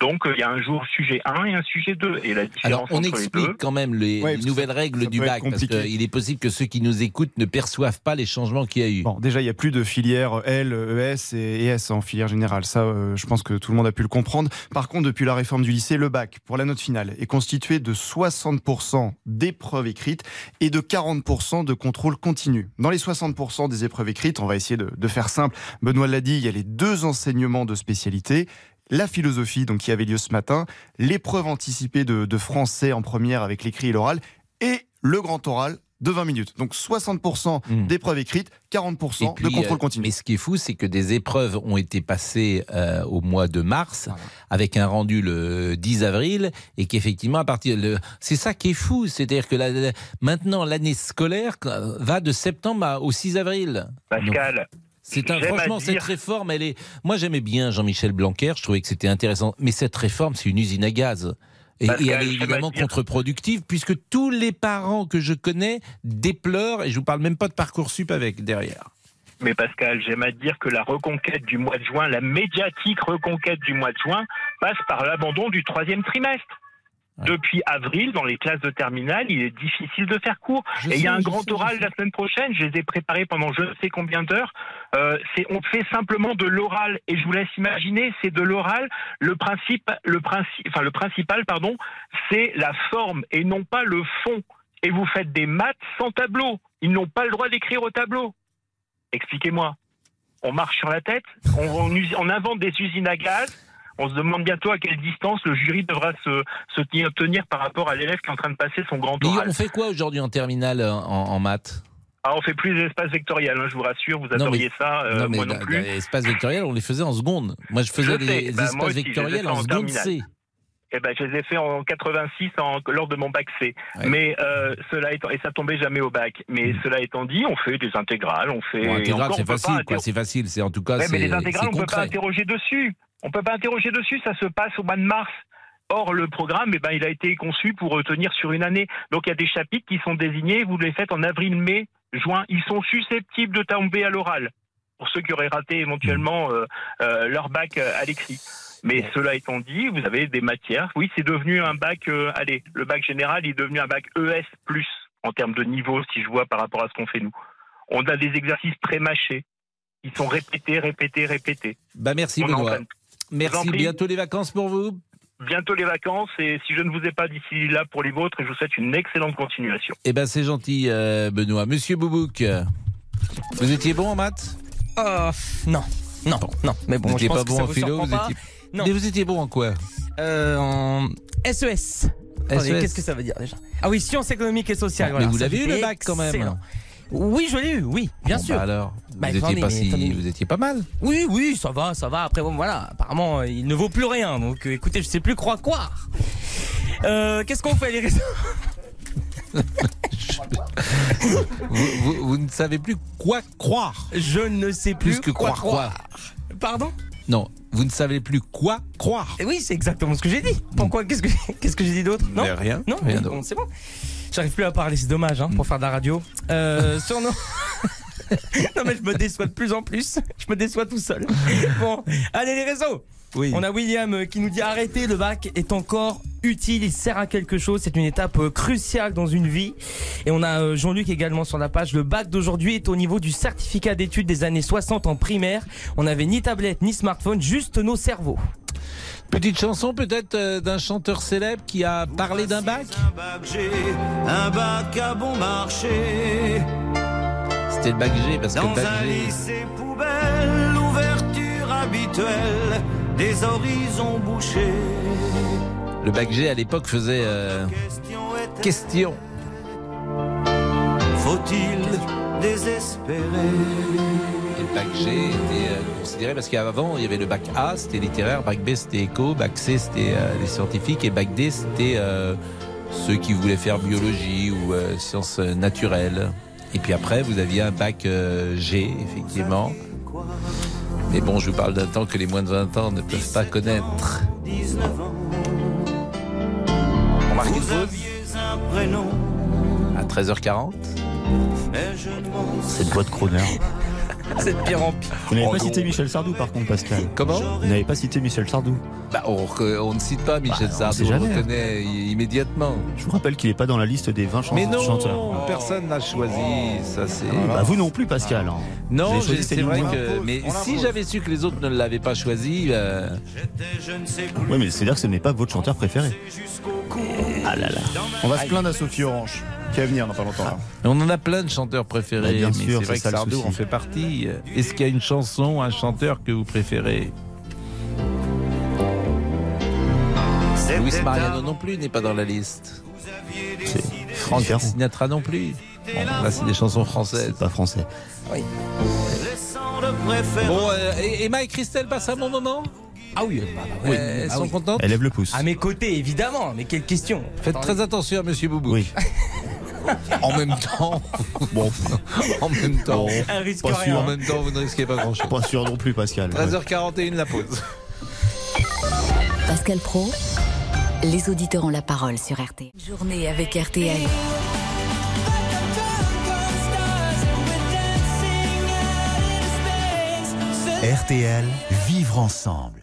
Donc, euh, il y a un jour sujet 1 et un sujet 2. Et la différence Alors, on entre les explique deux. quand même les, Ouais, nouvelles ça- règles ça du bac, parce qu'il est possible que ceux qui nous écoutent ne perçoivent pas les changements qu'il y a eu. Bon, déjà, il n'y a plus de filière L, ES et ES en filière générale. Ça, euh, je pense que tout le monde a pu le comprendre. Par contre, depuis la réforme du lycée, le bac, pour la note finale, est constitué de 60% d'épreuves écrites et de 40% de contrôle continu. Dans les 60% des épreuves écrites, on va essayer de, de faire simple. Benoît l'a dit, il y a les deux enseignements de spécialité. La philosophie, donc qui avait lieu ce matin, l'épreuve anticipée de, de français en première avec l'écrit et l'oral, et le grand oral de 20 minutes. Donc 60% d'épreuves écrites, 40% Et de contrôle euh, continu. Mais ce qui est fou, c'est que des épreuves ont été passées euh, au mois de mars, avec un rendu le 10 avril, et qu'effectivement, à partir de... C'est ça qui est fou, c'est-à-dire que la- la- maintenant, l'année scolaire euh, va de septembre à- au 6 avril. Pascal, C'est un, franchement, cette réforme, elle est. Moi, j'aimais bien Jean-Michel Blanquer. Je trouvais que c'était intéressant. Mais cette réforme, c'est une usine à gaz. Et, elle est évidemment dire- contre-productive puisque tous les parents que je connais déplorent, et je vous parle même pas de Parcoursup avec derrière. Mais Pascal, j'aime à dire que la reconquête du mois de juin, la médiatique reconquête du mois de juin, passe par l'abandon du troisième trimestre. Depuis avril, dans les classes de terminale, il est difficile de faire cours. Je et il y a un grand sais, oral la semaine prochaine. Je les ai préparés pendant je ne sais combien d'heures. Euh, c'est, on fait simplement de l'oral. Et je vous laisse imaginer, c'est de l'oral. Le principe, le principe, enfin le principal, pardon, c'est la forme et non pas le fond. Et vous faites des maths sans tableau. Ils n'ont pas le droit d'écrire au tableau. Expliquez-moi. On marche sur la tête, on, on us- on invente des usines à gaz, on se demande bientôt à quelle distance le jury devra se, se tenir, tenir par rapport à l'élève qui est en train de passer son grand Mais oral. on fait quoi aujourd'hui en terminale en, en maths? Ah, on fait plus les espaces vectoriels, hein, je vous rassure, vous adoriez ça, euh, non, mais moi non dans- plus. les espaces vectoriels, on les faisait en secondes. Moi, je faisais Je sais, les bah, moi espaces aussi, je les ai vectoriels en en seconde. C. Eh ben, je les ai fait en 86 en- lors de mon bac C. Ouais. Mais euh, cela étant, et ça tombait jamais au bac. Mais cela étant dit, on fait des intégrales, on fait. Bon, et intégrale, encore, c'est facile, C'est facile. C'est en tout cas, Ouais, mais les intégrales, on peut pas interroger dessus. On peut pas interroger dessus, ça se passe au mois de mars. Or, le programme, eh ben, il a été conçu pour tenir sur une année. Donc, il y a des chapitres qui sont désignés, vous les faites en avril, mai, juin. Ils sont susceptibles de tomber à l'oral. Pour ceux qui auraient raté éventuellement Hmm. euh, euh, leur bac euh, à l'écrit. Mais cela étant dit, vous avez des matières. Oui, c'est devenu un bac. euh, allez, le bac général est devenu un bac ES en termes de niveau, si je vois par rapport à ce qu'on fait nous. On a des exercices pré-mâchés. Ils sont répétés, répétés, répétés. Bah, merci, On Benoît. Merci. Bientôt les vacances pour vous. Bientôt les vacances et si je ne vous ai pas d'ici là pour les vôtres, je vous souhaite une excellente continuation. Eh ben, c'est gentil, euh, Benoît. Monsieur Boubouk, vous étiez bon en maths? Oh, non, non, non. Mais bon, Vous je n'étiez pas bon en philo vous étiez... Non. Mais vous étiez bon en quoi? Euh, en SES. Attendez, SES. Qu'est-ce que ça veut dire déjà? Ah oui, sciences économiques et sociales. Mais voilà, vous l'avez eu le bac quand même. Oui, je l'ai eu, oui, bien Bon, sûr. bah alors, Bah, vous, étiez pas si... vous étiez pas mal. Oui, oui, ça va, ça va. Après, bon, voilà, apparemment, euh, il ne vaut plus rien. Donc, euh, écoutez, je sais plus quoi croire. Euh, Qu'est-ce qu'on fait, les réseaux? Vous, vous- vous ne savez plus quoi croire. Je ne sais plus, Plus que quoi croire, croire. Pardon? Non, vous ne savez plus quoi croire. Eh Oui, c'est exactement ce que j'ai dit. Pourquoi? Qu'est-ce que j'ai dit d'autre? Non, rien, Non, rien bon, c'est bon. J'arrive plus à parler, c'est dommage hein, pour faire de la radio. Euh, sur nos- non mais je me déçois de plus en plus. Je me déçois tout seul. Bon, allez les réseaux. Oui. On a William euh, qui nous dit arrêtez, le bac est encore utile, il sert à quelque chose, c'est une étape euh, cruciale dans une vie. Et on a euh, Jean-Luc également sur la page, le bac d'aujourd'hui est au niveau du certificat d'études des années 60 en primaire. On n'avait ni tablette ni smartphone, juste nos cerveaux. Petite chanson peut-être euh, d'un chanteur célèbre qui a parlé d'un bac un bac à bon marché. C'était le bac G parce que Dans bac un G... lycée poubelle, l'ouverture habituelle des horizons bouchés. Le bac G à l'époque faisait euh, question. Faut-il désespérer? Bac G était euh, considéré parce qu'avant il y avait le bac A, c'était littéraire, bac B c'était éco, bac C c'était euh, les scientifiques et bac D c'était euh, ceux qui voulaient faire biologie ou sciences naturelles. Et puis après vous aviez un bac G effectivement. Mais bon, je vous parle d'un temps que les moins de 20 ans ne peuvent pas connaître. 19 ans, On marque une pause à 13h40. mais je ne m'en Cette boîte Croner. C'est de pire en pire. Vous n'avez Oh pas non. cité Michel Sardou par contre, Pascal. Comment Vous n'avez pas cité Michel Sardou. bah, on, ne cite pas Michel Bah, Sardou, on le reconnaît immédiatement. Je vous rappelle qu'il n'est pas dans la liste des 20 chan- Mais non, chanteurs. personne n'a choisi. Ça c'est. Bah, vous non plus, Pascal. hein. Vous Non, avez j'ai- choisi c'est vrai que. Mais si j'avais su que les autres ne l'avaient pas choisi, euh, je ne sais plus. Oui, mais c'est-à-dire que ce n'est pas votre chanteur préféré. Ah là là. On va se plaindre à Sophie Orange, qui va venir dans pas longtemps. là. on en a plein de chanteurs préférés. Bah, bien mais sûr, c'est vrai que Sardou en fait partie. Est-ce qu'il y a une chanson, un chanteur que vous préférez? Luis Mariano non plus n'est pas dans la liste. C'est Franck. Sinatra non plus. Bon, là, c'est des chansons françaises. C'est pas français. préféré. Bon, euh, Emma et Christelle passent un bon moment? Ah oui, bah, bah, oui. Euh, Elles Ah sont oui. contentes Elle lève le pouce. À mes côtés, évidemment. Mais quelle question Faites très attention à Monsieur Boubou. Oui. En même temps, bon, en même temps, risque Pas sûr. en même temps, vous ne risquez pas grand-chose. Pas sûr non plus, Pascal. 13h41 la pause. Pascal Pro, Les auditeurs ont la parole sur RTL. Journée avec RTL. RTL, vivre ensemble.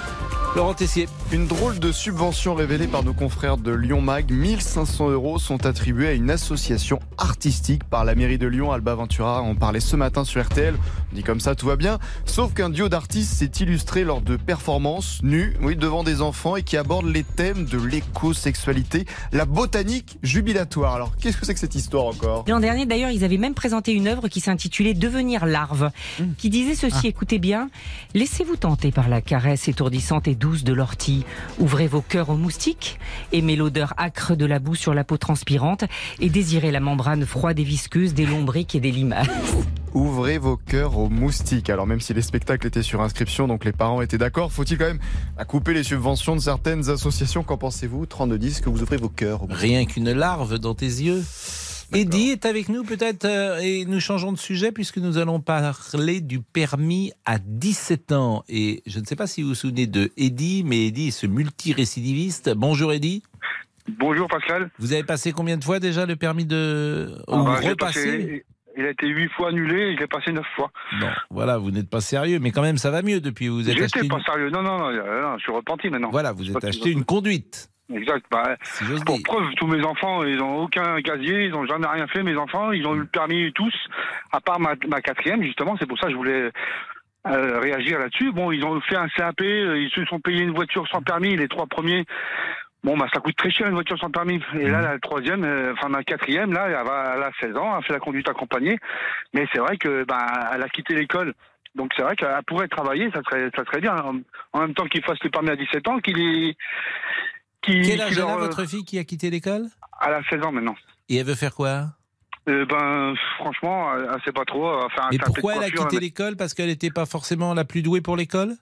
Laurent Tessier. Une drôle de subvention révélée par nos confrères de Lyon Mag. 1500 euros sont attribués à une association artistique par la mairie de Lyon. Alba Ventura en parlait ce matin sur RTL. On dit comme ça, tout va bien. Sauf qu'un duo d'artistes s'est illustré lors de performances nues, oui, devant des enfants et qui abordent les thèmes de l'éco-sexualité, la botanique jubilatoire. Alors, qu'est-ce que c'est que cette histoire encore? L'an dernier, d'ailleurs, ils avaient même présenté une œuvre qui s'intitulait Devenir larve, qui disait ceci, écoutez bien, laissez-vous tenter par la caresse étourdissante et douce de l'ortie. Ouvrez vos cœurs aux moustiques, aimez l'odeur âcre de la boue sur la peau transpirante et désirez la membrane froide et visqueuse des lombriques et des limaces. Ouvrez vos cœurs aux moustiques. Alors même si les spectacles étaient sur inscription, donc les parents étaient d'accord, faut-il quand même à couper les subventions de certaines associations? Qu'en pensez-vous? 3210 que vous ouvrez vos cœurs aux moustiques Rien qu'une larve dans tes yeux. Eddie est avec nous peut-être euh, et nous changeons de sujet puisque nous allons parler du permis à 17 ans. Et je ne sais pas si vous vous souvenez de Eddie, mais Eddie est ce multirécidiviste. Bonjour Eddie. Bonjour Pascal. Vous avez passé combien de fois déjà le permis de... Ah ou bah, repassé passé- Il a été huit fois annulé je l'ai passé neuf fois. Bon, voilà, vous n'êtes pas sérieux, mais quand même ça va mieux depuis. Vous êtes acheté J'étais pas une... sérieux. Non, non, non, non, je suis repenti maintenant. Voilà, vous êtes acheté une conduite. Exact. Bah, pour preuve, tous mes enfants, ils ont aucun casier, ils ont jamais rien fait. Mes enfants, ils ont eu le permis tous, à part ma, ma quatrième justement. C'est pour ça que je voulais euh, réagir là-dessus. Bon, ils ont fait un CAP, euh, ils se sont payés une voiture sans permis. Les trois premiers. Bon, bah, ça coûte très cher une voiture sans permis. Et là, la troisième, euh, enfin, ma quatrième, là, elle, va, elle a 16 ans, elle a fait la conduite accompagnée. Mais c'est vrai que, bah, elle a quitté l'école. Donc c'est vrai qu'elle pourrait travailler, ça serait, ça serait bien. En, en même temps qu'il fasse le permis à 17 ans, qu'il est, qu'il, Quel âge a leur- votre fille qui a quitté l'école? Elle a 16 ans maintenant. Et elle veut faire quoi? Euh, ben, franchement, elle, sait pas trop. Mais CAP de pourquoi elle a quitté l'école? Parce qu'elle n'était pas forcément la plus douée pour l'école?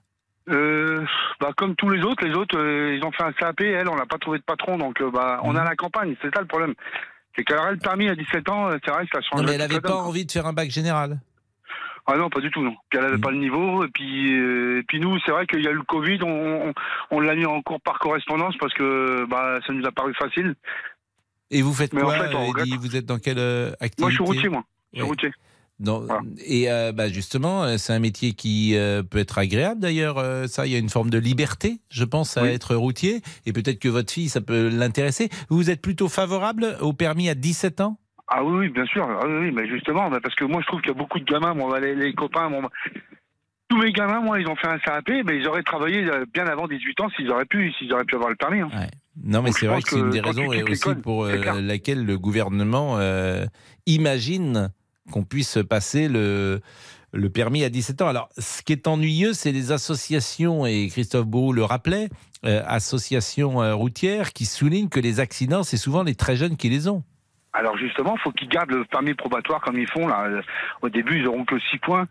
Euh, bah, comme tous les autres, les autres, euh, ils ont fait un CAP, elle, on n'a pas trouvé de patron, donc euh, bah, Mhm. on est à la campagne, c'est ça le problème. C'est qu'elle aurait le permis à 17 ans, euh, c'est vrai que ça change. Non, mais elle n'avait pas donne. envie de faire un bac général. Ah non, pas du tout, non. Puis elle n'avait Mhm. pas le niveau, et puis, euh, et puis nous, c'est vrai qu'il y a eu le Covid, on, on, on l'a mis en cours par correspondance parce que bah, ça nous a paru facile. Et vous faites Mais en quoi, fait, euh, regrette. Eddie Vous êtes dans quelle euh, activité Moi, je suis routier, moi. Je suis Oui. routier. Non, Et euh, bah, justement, euh, c'est un métier qui euh, peut être agréable d'ailleurs. euh, ça, il y a une forme de liberté, je pense, à être routier. Et peut-être que votre fille, ça peut l'intéresser. Vous êtes plutôt favorable au permis à 17 ans? Ah oui, bien sûr. Ah oui, mais justement, parce que moi, je trouve qu'il y a beaucoup de gamins, les, les copains, tous mes gamins, moi, ils ont fait un CAP, mais ils auraient travaillé euh, bien avant 18 ans s'ils auraient pu, s'ils auraient pu avoir le permis. hein. Non, mais c'est vrai que c'est une des raisons et aussi pour euh, laquelle le gouvernement euh, imagine qu'on puisse passer le, le permis à 17 ans. Alors, ce qui est ennuyeux, c'est les associations, et Christophe Bourou le rappelait, euh, associations routières qui soulignent que les accidents, c'est souvent les très jeunes qui les ont. Alors justement, faut qu'ils gardent le permis probatoire comme ils font là. Au début, ils auront que 6 points.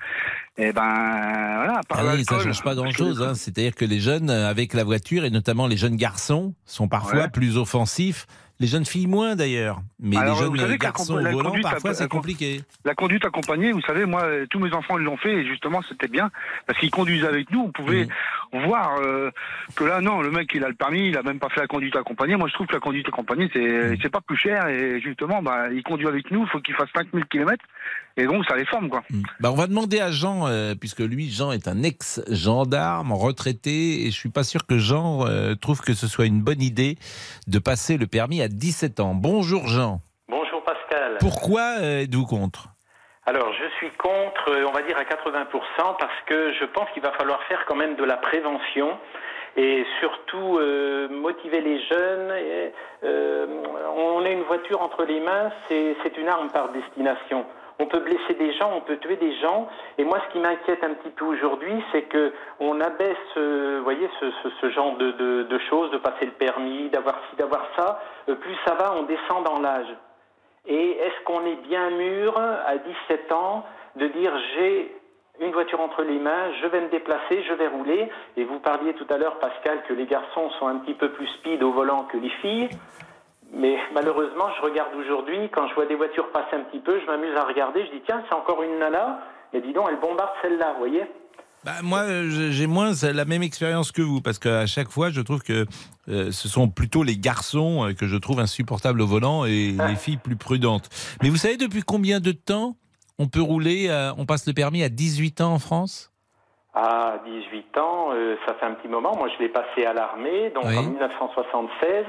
Et ben voilà. Par Ah oui, ça change pas grand-chose. hein. C'est-à-dire que les jeunes, euh, avec la voiture, et notamment les jeunes garçons, sont parfois Ouais. plus offensifs. Les jeunes filles moins d'ailleurs. Mais Alors, les jeunes savez la garçons au la volant, parfois c'est compliqué. La conduite accompagnée, vous savez, moi, euh, tous mes enfants ils l'ont fait et justement c'était bien parce qu'ils conduisent avec nous. On pouvait voir euh, que là, non, le mec il a le permis, il a même pas fait la conduite accompagnée. Moi, je trouve que la conduite accompagnée c'est Mhm. c'est pas plus cher et justement, bah, il conduit avec nous, il faut qu'il fasse 5000 km et donc ça les forme quoi. Bah, on va demander à Jean, euh, puisque lui, Jean est un ex-gendarme retraité, et je suis pas sûr que Jean euh, trouve que ce soit une bonne idée de passer le permis à 17 ans. Bonjour Jean. Bonjour Pascal. Pourquoi euh, êtes-vous contre? Alors je suis contre, on va dire à 80%, parce que je pense qu'il va falloir faire quand même de la prévention et surtout euh, motiver les jeunes. Et, euh, on a une voiture entre les mains, c'est c'est une arme par destination. On peut blesser des gens, on peut tuer des gens. Et moi, ce qui m'inquiète un petit peu aujourd'hui, c'est que on abaisse, euh, voyez, ce, genre de choses, de passer le permis, d'avoir ci, d'avoir ça. Euh, plus ça va, on descend dans l'âge. Et est-ce qu'on est bien mûr à 17 ans de dire j'ai une voiture entre les mains, je vais me déplacer, je vais rouler Et vous parliez tout à l'heure, Pascal, que les garçons sont un petit peu plus speed au volant que les filles. Mais malheureusement, je regarde aujourd'hui, quand je vois des voitures passer un petit peu, je m'amuse à regarder, je dis tiens, c'est encore une nana. Mais dis donc, elle bombarde celle-là, vous voyez Bah, moi, j'ai moins la même expérience que vous, parce qu'à chaque fois, je trouve que euh, ce sont plutôt les garçons euh, que je trouve insupportables au volant et les filles plus prudentes. Mais vous savez depuis combien de temps on peut rouler, euh, on passe le permis à 18 ans en France? À 18 ans, euh, ça fait un petit moment. Moi, je l'ai passé à l'armée, donc Oui. en 1976,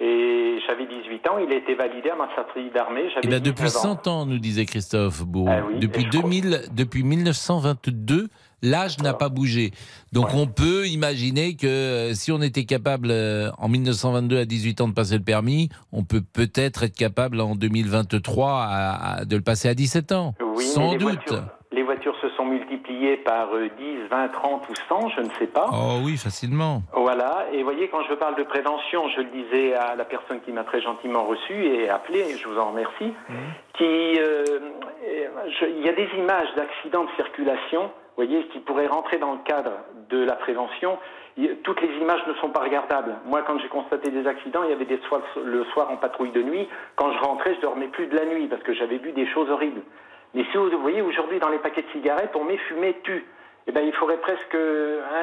et j'avais 18 ans. Il a été validé à ma sortie d'armée. Eh J'avais bien, depuis 19 ans. 100 ans, nous disait Christophe Bourreau. Ah oui, depuis, et je crois- 2000, depuis 1922, l'âge n'a pas bougé. Donc, on peut imaginer que euh, si on était capable euh, en 1922 à 18 ans de passer le permis, on peut peut-être être capable en 2023 à- à- de le passer à 17 ans. Oui, Sans doute. Voitures, les voitures se sont multipliées par euh, 10, 20, 30 ou 100, je ne sais pas. Oh oui, facilement. Voilà, et voyez, quand je parle de prévention, je le disais à la personne qui m'a très gentiment reçu et appelé, je vous en remercie, qui, euh, euh, il y a des images d'accidents de circulation, vous voyez, qui pourraient rentrer dans le cadre de la prévention. Toutes les images ne sont pas regardables. Moi, quand j'ai constaté des accidents, il y avait des soirs le soir en patrouille de nuit. Quand je rentrais, je dormais plus de la nuit parce que j'avais vu des choses horribles. Mais si vous voyez, aujourd'hui, dans les paquets de cigarettes, on met fumer tue. Eh ben, il faudrait presque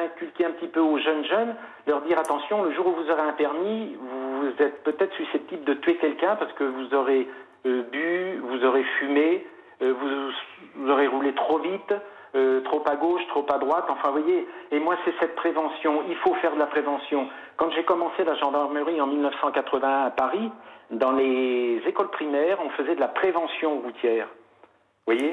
inculquer un petit peu aux jeunes jeunes, leur dire attention, le jour où vous aurez un permis, vous êtes peut-être susceptible de tuer quelqu'un parce que vous aurez euh, bu, vous aurez fumé, euh, vous, vous aurez roulé trop vite, euh, trop à gauche, trop à droite. Enfin, vous voyez. Et moi, c'est cette prévention. Il faut faire de la prévention. Quand j'ai commencé la gendarmerie en 1981 à Paris, dans les écoles primaires, on faisait de la prévention routière. Vous voyez?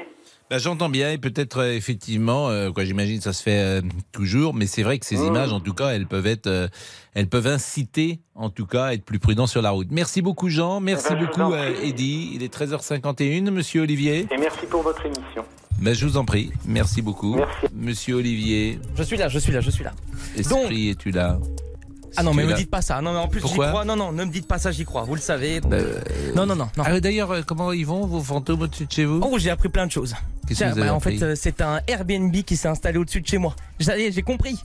Bah, J'entends bien et peut-être euh, effectivement, euh, quoi, j'imagine que ça se fait euh, toujours, mais c'est vrai que ces Mmh. images, en tout cas, elles peuvent être, euh, elles peuvent inciter, en tout cas, à être plus prudent sur la route. Merci beaucoup Jean, merci Eh ben, beaucoup euh. Eddy. Il est 13h51, Monsieur Olivier. Et merci pour votre émission. Ben, je vous en prie, merci beaucoup. Monsieur Olivier. Je suis là, je suis là, je suis là. Esprit, es-tu là? Ah non, mais es me dites pas ça. Non, mais en plus, j'y crois. Non, non, ne me dites pas ça, j'y crois. Vous le savez. euh, non, non, non. non. Ah, D'ailleurs, euh, comment ils vont, vos fantômes au-dessus de chez vous? Oh, j'ai appris plein de choses. Qu'est-ce que Tiens, vous avez bah, en fait, euh, c'est un Airbnb qui s'est installé au-dessus de chez moi. J'ai compris.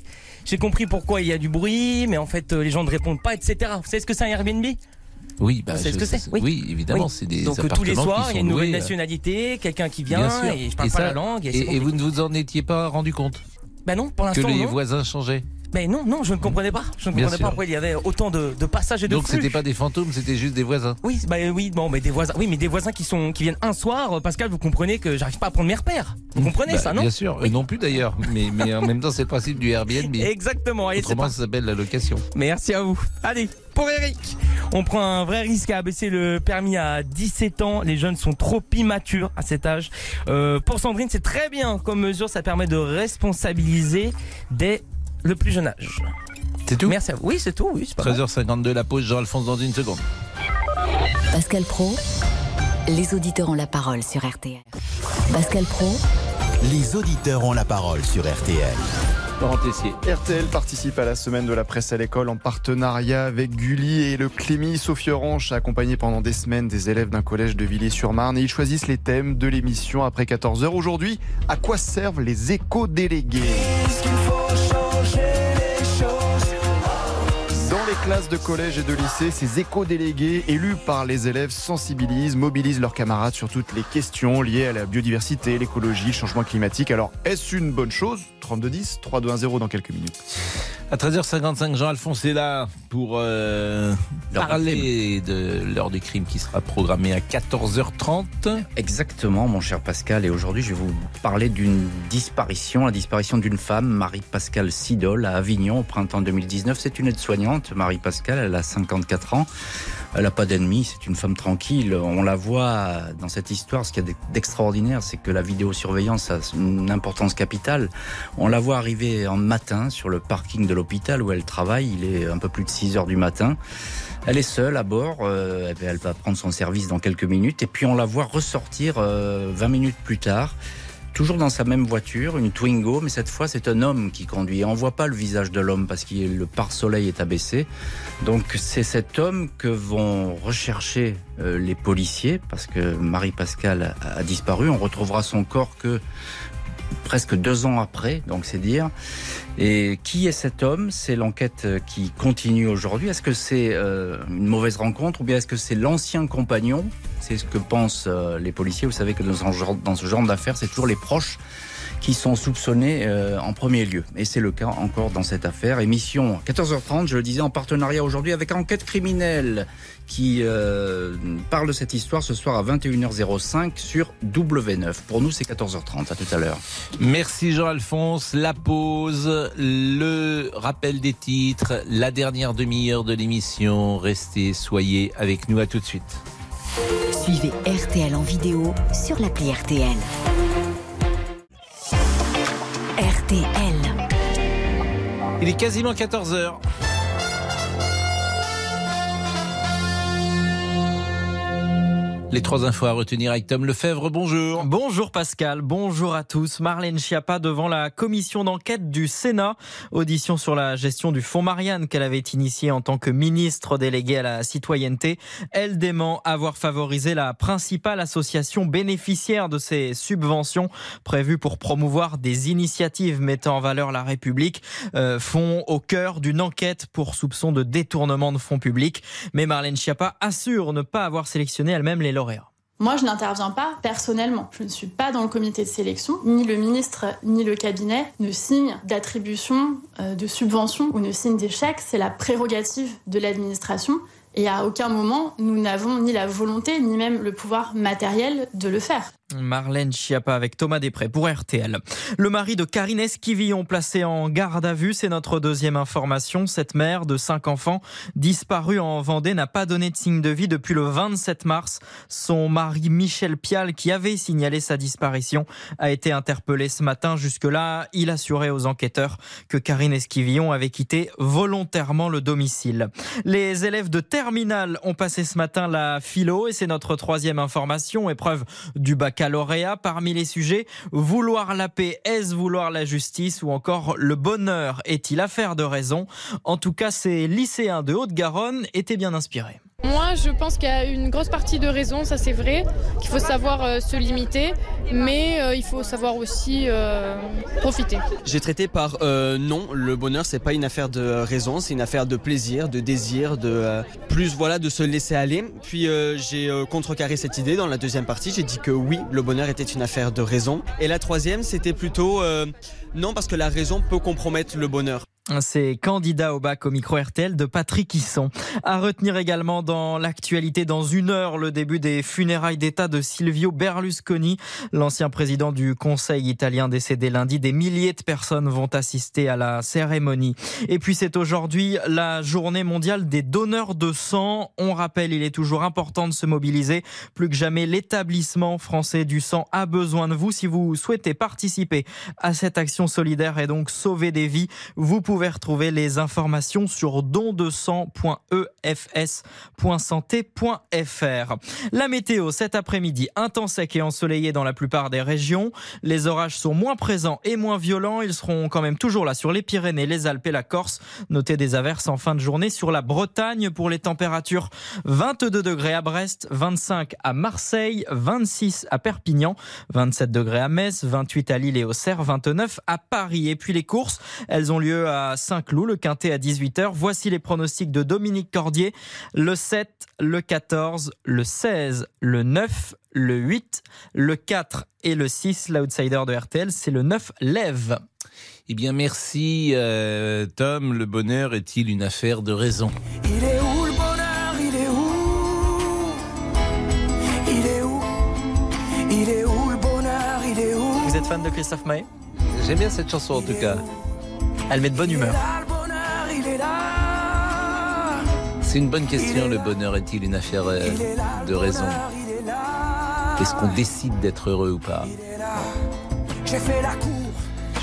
J'ai compris pourquoi il y a du bruit, mais en fait, les gens ne répondent pas, etc. Vous savez ce que c'est un Airbnb? Oui, bah, Vous savez ce je que c'est? Oui, évidemment, Oui. c'est des Donc tous les soirs, il y a une nouvelle loués, nationalité, quelqu'un qui vient, et je parle Et pas la langue. Et, vous ne vous en étiez pas rendu compte? Ben non, pour que l'instant, les non. voisins changeaient Ben non, non, je ne comprenais pas. Je ne Bien comprenais pas pourquoi il y avait autant de, de passages et de Donc flux. c'était pas des fantômes, c'était juste des voisins. Oui, bah oui, bon, mais des voisins, oui, mais des voisins qui sont, qui viennent un soir. euh, Pascal, vous comprenez que j'arrive pas à prendre mes repères. Vous comprenez Bah, ça, non Bien sûr, eux non plus d'ailleurs, mais, mais en même temps c'est le principe du Airbnb. Exactement. Allez, c'est Autrement parti. ça s'appelle la location. Merci à vous. Allez, pour Eric, on prend un vrai risque à abaisser le permis à 17 ans. Les jeunes sont trop immatures à cet âge. Euh, pour Sandrine, c'est très bien comme mesure. Ça permet de responsabiliser dès le plus jeune âge. C'est tout Merci à vous. Oui, c'est tout. Oui, c'est pas mal. 13h52, la pause, Jean-Alphonse dans une seconde. Pascal Pro, les auditeurs ont la parole sur RTL. Pascal Pro, Les auditeurs ont la parole sur RTL. RTL participe à la semaine de la presse à l'école en partenariat avec Gulli et le Clémy. Sophie Orange a accompagné pendant des semaines des élèves d'un collège de Villiers-sur-Marne et ils choisissent les thèmes de l'émission après 14h. Aujourd'hui, à quoi servent les éco-délégués? Classes de collège et de lycée, ces éco-délégués élus par les élèves sensibilisent, mobilisent leurs camarades sur toutes les questions liées à la biodiversité, l'écologie, le changement climatique. Alors, est-ce une bonne chose? 3210, 3210 dans quelques minutes. À 13h55, Jean-Alphonse est là pour euh, parler de l'heure du crime qui sera programmée à 14h30. Exactement, mon cher Pascal. Et aujourd'hui, je vais vous parler d'une disparition, la disparition d'une femme, Marie-Pascale Sidol, à Avignon, au printemps 2019. C'est une aide-soignante, Marie-Pascale, elle a 54 ans. Elle n'a pas d'ennemis, c'est une femme tranquille. On la voit dans cette histoire. Ce qu'il y a d'extraordinaire, c'est que la vidéosurveillance a une importance capitale. On la voit arriver en matin sur le parking de l'hôpital où elle travaille. Il est un peu plus de 6 heures du matin. Elle est seule à bord. euh, elle va prendre son service dans quelques minutes. Et puis on la voit ressortir euh, 20 minutes plus tard. Toujours dans sa même voiture, une Twingo, mais cette fois c'est un homme qui conduit. On voit pas le visage de l'homme parce que le pare-soleil est abaissé. Donc c'est cet homme que vont rechercher euh, les policiers parce que Marie-Pascale a, a disparu. On retrouvera son corps que presque deux ans après, donc c'est dire. Et qui est cet homme? C'est l'enquête euh, qui continue aujourd'hui. Est-ce que c'est euh, une mauvaise rencontre ou bien est-ce que c'est l'ancien compagnon C'est ce que pensent euh, les policiers. Vous savez que dans ce genre, d'affaires, c'est toujours les proches qui sont soupçonnés euh, en premier lieu. Et c'est le cas encore dans cette affaire. Émission 14h30, je le disais, en partenariat aujourd'hui avec Enquête criminelle qui euh, parle de cette histoire ce soir à 21h05 sur W9. Pour nous, c'est 14h30. À tout à l'heure. Merci Jean-Alphonse. La pause, le rappel des titres, la dernière demi-heure de l'émission. Restez, soyez avec nous. À tout de suite. Suivez RTL en vidéo sur l'appli RTL. RTL. Il est quasiment 14h. Les trois infos à retenir avec Tom Lefebvre. Bonjour. Bonjour Pascal, bonjour à tous. Marlène Schiappa devant la commission d'enquête du Sénat. Audition sur la gestion du fonds Marianne qu'elle avait initié en tant que ministre déléguée à la citoyenneté. Elle dément avoir favorisé la principale association bénéficiaire de ces subventions prévues pour promouvoir des initiatives mettant en valeur la République. Euh, font au cœur d'une enquête pour soupçon de détournement de fonds publics. Mais Marlène Schiappa assure ne pas avoir sélectionné elle-même les Moi, je n'interviens pas personnellement. Je ne suis pas dans le comité de sélection. Ni le ministre, ni le cabinet ne signent d'attribution euh, de subventions ou ne signent chèques. C'est la prérogative de l'administration. Et à aucun moment, nous n'avons ni la volonté, ni même le pouvoir matériel de le faire. Marlène Schiappa avec Thomas Després pour RTL. Le mari de Karine Esquivillon placé en garde à vue, c'est notre deuxième information. Cette mère de cinq enfants disparue en Vendée n'a pas donné de signe de vie depuis le 27 mars. Son mari Michel Pial, qui avait signalé sa disparition, a été interpellé ce matin. Jusque-là, il assurait aux enquêteurs que Karine Esquivillon avait quitté volontairement le domicile. Les élèves de terminale ont passé ce matin la philo et c'est notre troisième information, épreuve du bac baccalauréat. Parmi les sujets, vouloir la paix, est-ce vouloir la justice ou encore le bonheur? Est-il affaire de raison? En tout cas, ces lycéens de Haute-Garonne étaient bien inspirés. Moi, je pense qu'il y a une grosse partie de raison, ça c'est vrai, qu'il faut savoir euh, se limiter, mais euh, il faut savoir aussi euh, profiter. J'ai traité par non, le bonheur c'est pas une affaire de raison, c'est une affaire de plaisir, de désir, de plus voilà de se laisser aller. Puis j'ai contrecarré cette idée dans la deuxième partie, j'ai dit que oui, le bonheur était une affaire de raison. Et la troisième, c'était plutôt non parce que la raison peut compromettre le bonheur. C'est candidat au bac au micro RTL de Patrick Hisson. À retenir également dans l'actualité, dans une heure, le début des funérailles d'État de Silvio Berlusconi, l'ancien président du Conseil italien décédé lundi. Des milliers de personnes vont assister à la cérémonie. Et puis c'est aujourd'hui la journée mondiale des donneurs de sang. On rappelle, il est toujours important de se mobiliser. Plus que jamais, l'établissement français du sang a besoin de vous. Si vous souhaitez participer à cette action solidaire et donc sauver des vies, vous pouvez retrouver les informations sur dondesang.efs.santé.fr. La météo cet après-midi, un sec et ensoleillé dans la plupart des régions. Les orages sont moins présents et moins violents. Ils seront quand même toujours là sur les Pyrénées, les Alpes et la Corse. Notez des averses en fin de journée sur la Bretagne pour les températures 22 degrés à Brest, 25 à Marseille, 26 à Perpignan, 27 degrés à Metz, 28 à Lille et Auxerre, 29 à Paris. Et puis les courses, elles ont lieu à Saint-Cloud, le Quintet à 18h. Voici les pronostics de Dominique Cordier. Le 7, le 14, le 16, le 9, le 8, le 4 et le 6. L'outsider de RTL, c'est le 9, lève. Eh bien, merci euh, Tom. Le bonheur est-il une affaire de raison? Il est où le bonheur? Il est où? Il est où? Il est où le bonheur? Il est où? Vous êtes fan de Christophe Maé? J'aime bien cette chanson en tout cas. Elle met de bonne humeur. Là, le bonheur, il est là C'est une bonne question. Le bonheur est-il une affaire euh, de raison? Est-ce qu'on décide d'être heureux ou pas? J'ai fait la cour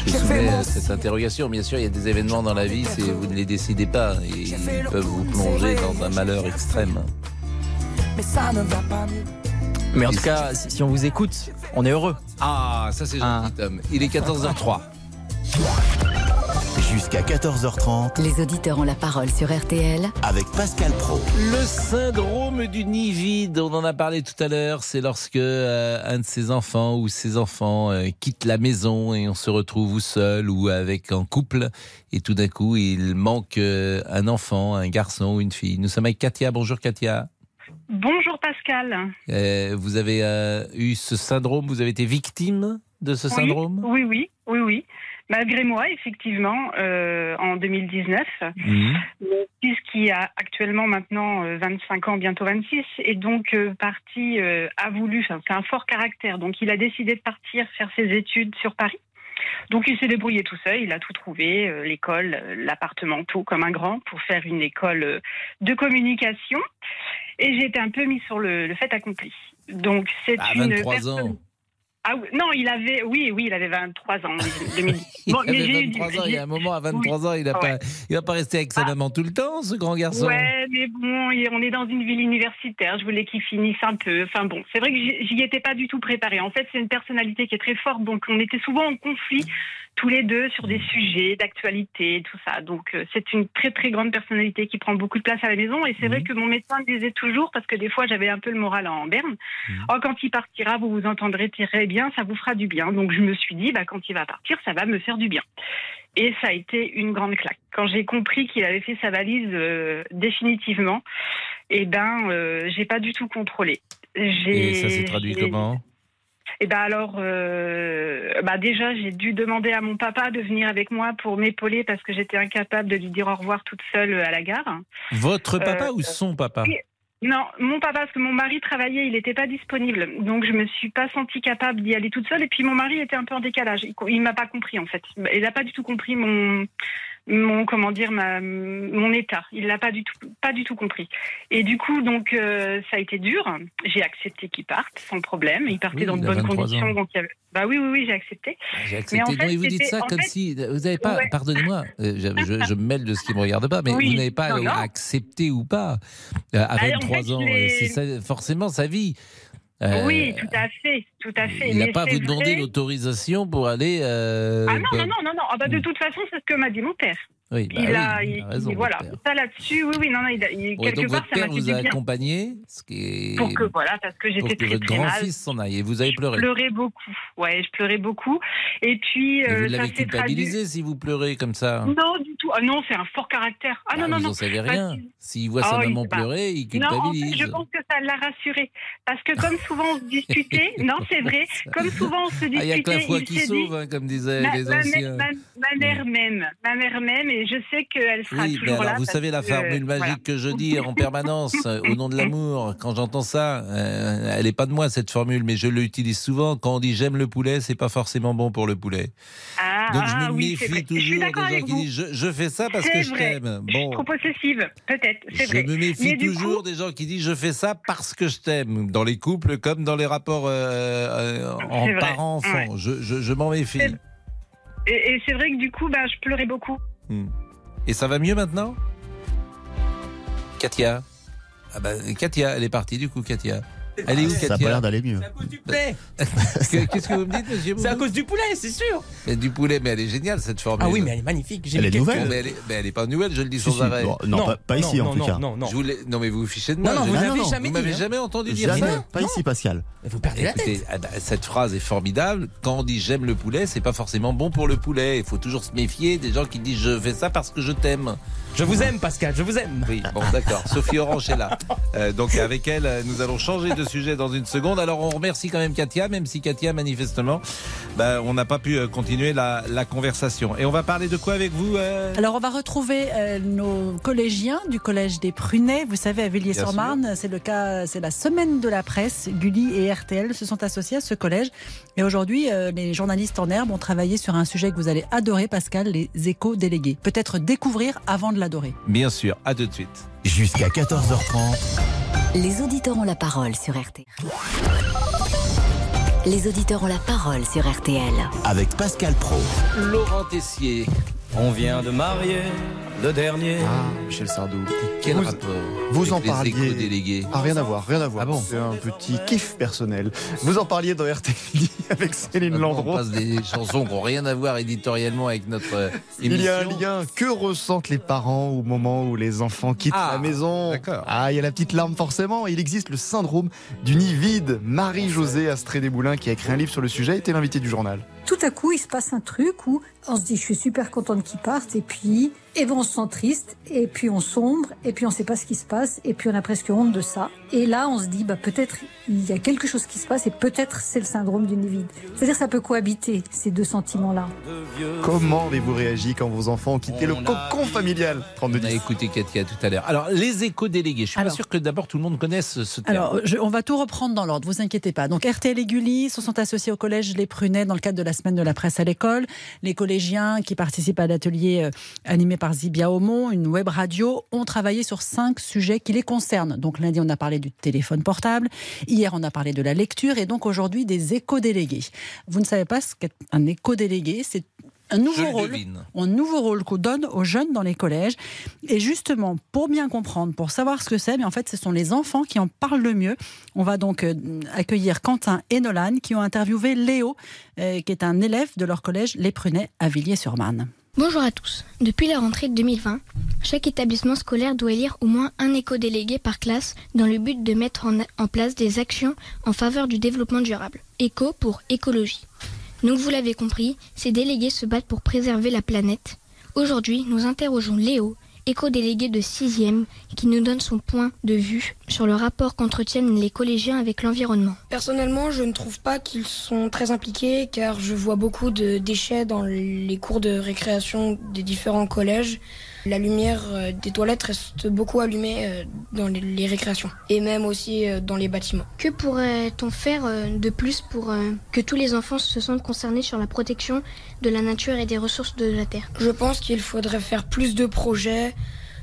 Je me soumets à cette interrogation. Bien sûr, il y a des événements dans la vie, vous ne les décidez pas et ils peuvent vous plonger dans un malheur extrême. Mais ça ne va pas mieux Mais en tout cas, si si on vous écoute, on est heureux. Ah, ça c'est gentil, Tom. Il est 14h03. Jusqu'à 14h30 Les auditeurs ont la parole sur RTL avec Pascal Pro. Le syndrome du nid vide, on en a parlé tout à l'heure, c'est lorsque euh, un de ses enfants ou ses enfants euh, quitte la maison et on se retrouve ou seul ou avec en couple et tout d'un coup il manque euh, un enfant, un garçon ou une fille. Nous sommes avec Katia. Bonjour Katia. Bonjour Pascal. Euh, vous avez euh, eu ce syndrome, vous avez été victime de ce Oui, syndrome? Oui, oui, oui, oui. Malgré moi, effectivement, euh, en 2019, Mhm. mon fils qui a actuellement maintenant euh, 25 ans, bientôt 26, est donc euh, parti, euh, a voulu, c'est un fort caractère, donc il a décidé de partir faire ses études sur Paris. Donc il s'est débrouillé tout seul, il a tout trouvé, euh, l'école, euh, l'appartement, tout comme un grand, pour faire une école euh, de communication. Et j'ai été un peu mis sur le, le fait accompli. Donc c'est À une 23 personne- ans. Ah oui, non, il avait, oui, oui, il avait 23 ans. en 2010. Il mais avait j'ai eu du- 23 ans, il y a un moment, à Oui. 23 ans, il n'a Ouais. pas, il va pas rester avec sa maman tout le temps, ce grand garçon. Ouais, mais bon, on est dans une ville universitaire. Je voulais qu'il finisse un peu. Enfin bon, c'est vrai que j'y j'y étais pas du tout préparée. En fait, c'est une personnalité qui est très forte, donc on était souvent en conflit tous les deux sur des sujets d'actualité, tout ça. Donc euh, c'est une très très grande personnalité qui prend beaucoup de place à la maison. Et c'est vrai que mon médecin me disait toujours, parce que des fois j'avais un peu le moral en berne, oh, quand il partira, vous vous entendrez très bien, ça vous fera du bien. Donc je me suis dit, bah, quand il va partir, ça va me faire du bien. Et ça a été une grande claque. Quand j'ai compris qu'il avait fait sa valise euh, définitivement, eh ben, euh, j'ai pas du tout contrôlé. Et ça s'est traduit comment? Eh ben alors, euh, bah déjà, j'ai dû demander à mon papa de venir avec moi pour m'épauler parce que j'étais incapable de lui dire au revoir toute seule à la gare. Votre papa Euh, ou son papa? Non, mon papa, parce que mon mari travaillait, il n'était pas disponible. Donc, je me suis pas sentie capable d'y aller toute seule. Et puis, mon mari était un peu en décalage. Il, il m'a pas compris, en fait. Il n'a pas du tout compris mon, mon comment dire, ma, mon état. Il l'a pas du tout, pas du tout compris. Et du coup, donc, euh, ça a été dur. J'ai accepté qu'il parte sans problème. Il partait Oui, dans de il bonnes 23 conditions. ans. Donc, il y avait- bah oui, oui, oui, j'ai accepté. J'ai Mais accepté. en non, fait, et vous dites ça en comme fait- si. Vous n'avez pas. Ouais. Pardonnez-moi, euh, je, je- je me mêle de ce qui me regarde pas, mais Oui, vous n'avez pas non, non. accepté ou pas. Euh, à Bah, en 23 fait, ans, c'est forcément sa vie. Euh, oui, tout à fait, tout à fait. Il n'a pas à vous demander l'autorisation pour aller. euh, Ah non, non, non, non, non. Ah bah, de toute façon, c'est ce que m'a dit mon père. Oui, bah il oui, a, il il- a raison, il- voilà. Ça là-dessus, oui, oui, non, non, il a- il- Ouais, quelque donc part, votre ça père vous a accompagné, ce qui est Pour que, voilà, parce que j'étais très, votre très mal. grand-fils s'en aille. Et vous avez pleuré. Je pleurais beaucoup. Ouais, je pleurais beaucoup. Et puis, Et euh, vous l'avez s'est traduit. culpabilisé si vous pleurez comme ça. Non, du tout. Ah non, c'est un fort caractère. Ah Bah, non, non, vous non. n'en savez rien. S'il voit sa Ah oui, maman pleurer, il Non, en fait, culpabilise. je pense que ça l'a rassuré. Parce que comme souvent on se disputait, non, c'est vrai, comme souvent on se Ah, Il n'y a que la foi qui sauve, hein, comme disaient les anciens. ma- mère m'aime, ma mère m'aime et je sais qu'elle sera Oui, mais alors là. vous savez la formule euh, magique voilà. que je dis en permanence euh, au nom de l'amour. Quand j'entends ça, euh, elle n'est pas de moi cette formule, mais je l'utilise souvent. Quand on dit j'aime le poulet, c'est pas forcément bon pour le poulet. Ah, Donc je ah, me oui, vrai. méfie toujours des gens qui vous. disent je, je fais ça parce que je t'aime. Je suis Bon, trop possessive, peut-être, je vrai. me méfie Mais toujours coup- des gens qui disent je fais ça parce que je t'aime, dans les couples comme dans les rapports euh, en parents-enfants. ouais. Je, je- je m'en méfie. Et, et c'est vrai que du coup, bah, je pleurais beaucoup. Hmm. Et ça va mieux maintenant? Katia ah bah, Katia, elle est partie du coup, Katia. Elle est où, Katia Ça a pas l'air d'aller mieux. Que- Qu'est-ce que vous me dites, monsieur C'est à cause du poulet, c'est sûr. Mais Du poulet, mais elle est géniale cette formule. Ah oui, mais elle est magnifique. J'ai Elle est nouvelle Mais elle, est, mais elle est pas nouvelle, je le dis sans si. arrêt. Bon, non, pas- pas ici, en tout cas. Non, non, Je vous l'ai- non, mais vous vous fichez de moi. Non, non, vous non, non. jamais dit. m'avez hein. jamais entendu dire Jamais. ça Pas ici, Pascal. Vous perdez la Écoutez, tête. ah bah, cette phrase est formidable. Quand on dit j'aime le poulet, c'est pas forcément bon pour le poulet. Il faut toujours se méfier des gens qui disent je fais ça parce que je t'aime. Je vous aime, Pascal, je vous aime. Oui, bon, d'accord. Sophie Orange est là. Euh, donc avec elle, euh, nous allons changer de sujet dans une seconde. Alors on remercie quand même Katia, même si Katia, manifestement, bah, on n'a pas pu euh, continuer la, la conversation. Et on va parler de quoi avec vous euh? Alors, on va retrouver euh, nos collégiens du collège des Prunets. Vous savez, à Villiers-sur-Marne, c'est le cas, c'est la semaine de la presse. Gulli et RTL se sont associés à ce collège. Et aujourd'hui, euh, les journalistes en herbe ont travaillé sur un sujet que vous allez adorer, Pascal, les échos délégués. Peut-être découvrir avant de l'adorer. Bien sûr, à tout de suite. Jusqu'à 14h30. Les auditeurs ont la parole sur RTL. Les auditeurs ont la parole sur RTL. Avec Pascal Pro. Laurent Tessier. On vient de marier le dernier. Ah, Michel Sardou. Quel vous, rapport Vous avec en les parliez. éco-délégués Ah, rien à voir, rien à voir. Ah bon C'est un petit kiff personnel. Vous en parliez dans RTL avec Céline Maintenant, On Landreau. passe des chansons qui n'ont rien à voir éditorialement avec notre euh, émission. Il y a un lien. Que ressentent les parents au moment où les enfants quittent Ah, la maison d'accord. Ah, il y a la petite larme forcément. Il existe le syndrome du nid vide. Marie-Josée Astrée-Desmoulins, qui a écrit un livre sur le sujet, était l'invitée du journal. Tout à coup, il se passe un truc où on se dit, je suis super contente qu'il parte, et puis Et ben on se sent triste, et puis on sombre, et puis on ne sait pas ce qui se passe, et puis on a presque honte de ça. Et là, on se dit, bah, peut-être il y a quelque chose qui se passe, et peut-être c'est le syndrome du nid vide. C'est-à-dire ça peut cohabiter, ces deux sentiments-là. Comment avez-vous réagi quand vos enfants ont quitté le cocon familial On a écouté Katia tout à l'heure. Alors, les éco-délégués, je suis pas sûr que d'abord tout le monde connaisse ce terme. Alors, je- on va tout reprendre dans l'ordre, vous inquiétez pas. Donc, RTL et Gulli se sont associés au collège Les Prunets dans le cadre de la semaine de la presse à l'école. Les collégiens qui participent à l'atelier euh, animé par Zibia Aumont, une web radio, ont travaillé sur cinq sujets qui les concernent. Donc, lundi, on a parlé du téléphone portable. Hier, on a parlé de la lecture et donc aujourd'hui des éco-délégués. Vous ne savez pas ce qu'est un éco-délégué C'est un nouveau rôle, devine. un nouveau rôle qu'on donne aux jeunes dans les collèges. Et justement, pour bien comprendre, pour savoir ce que c'est, mais en fait, ce sont les enfants qui en parlent le mieux. On va donc euh, accueillir Quentin et Nolan qui ont interviewé Léo, euh, qui est un élève de leur collège Les Prunets à Villiers-sur-Marne. Bonjour à tous. Depuis la rentrée de 2020, chaque établissement scolaire doit élire au moins un éco-délégué par classe dans le but de mettre en, place des actions en faveur du développement durable. Éco pour écologie. Donc vous l'avez compris, ces délégués se battent pour préserver la planète. Aujourd'hui, nous interrogeons Léo, éco-délégué de 6e, qui nous donne son point de vue sur le rapport qu'entretiennent les collégiens avec l'environnement. Personnellement, je ne trouve pas qu'ils sont très impliqués car je vois beaucoup de déchets dans les cours de récréation des différents collèges. La lumière euh, des toilettes reste beaucoup allumée euh, dans les, récréations et même aussi euh, dans les bâtiments. Que pourrait-on faire de plus pour que tous les enfants se sentent concernés sur la protection de la nature et des ressources de la Terre? Je pense qu'il faudrait faire plus de projets,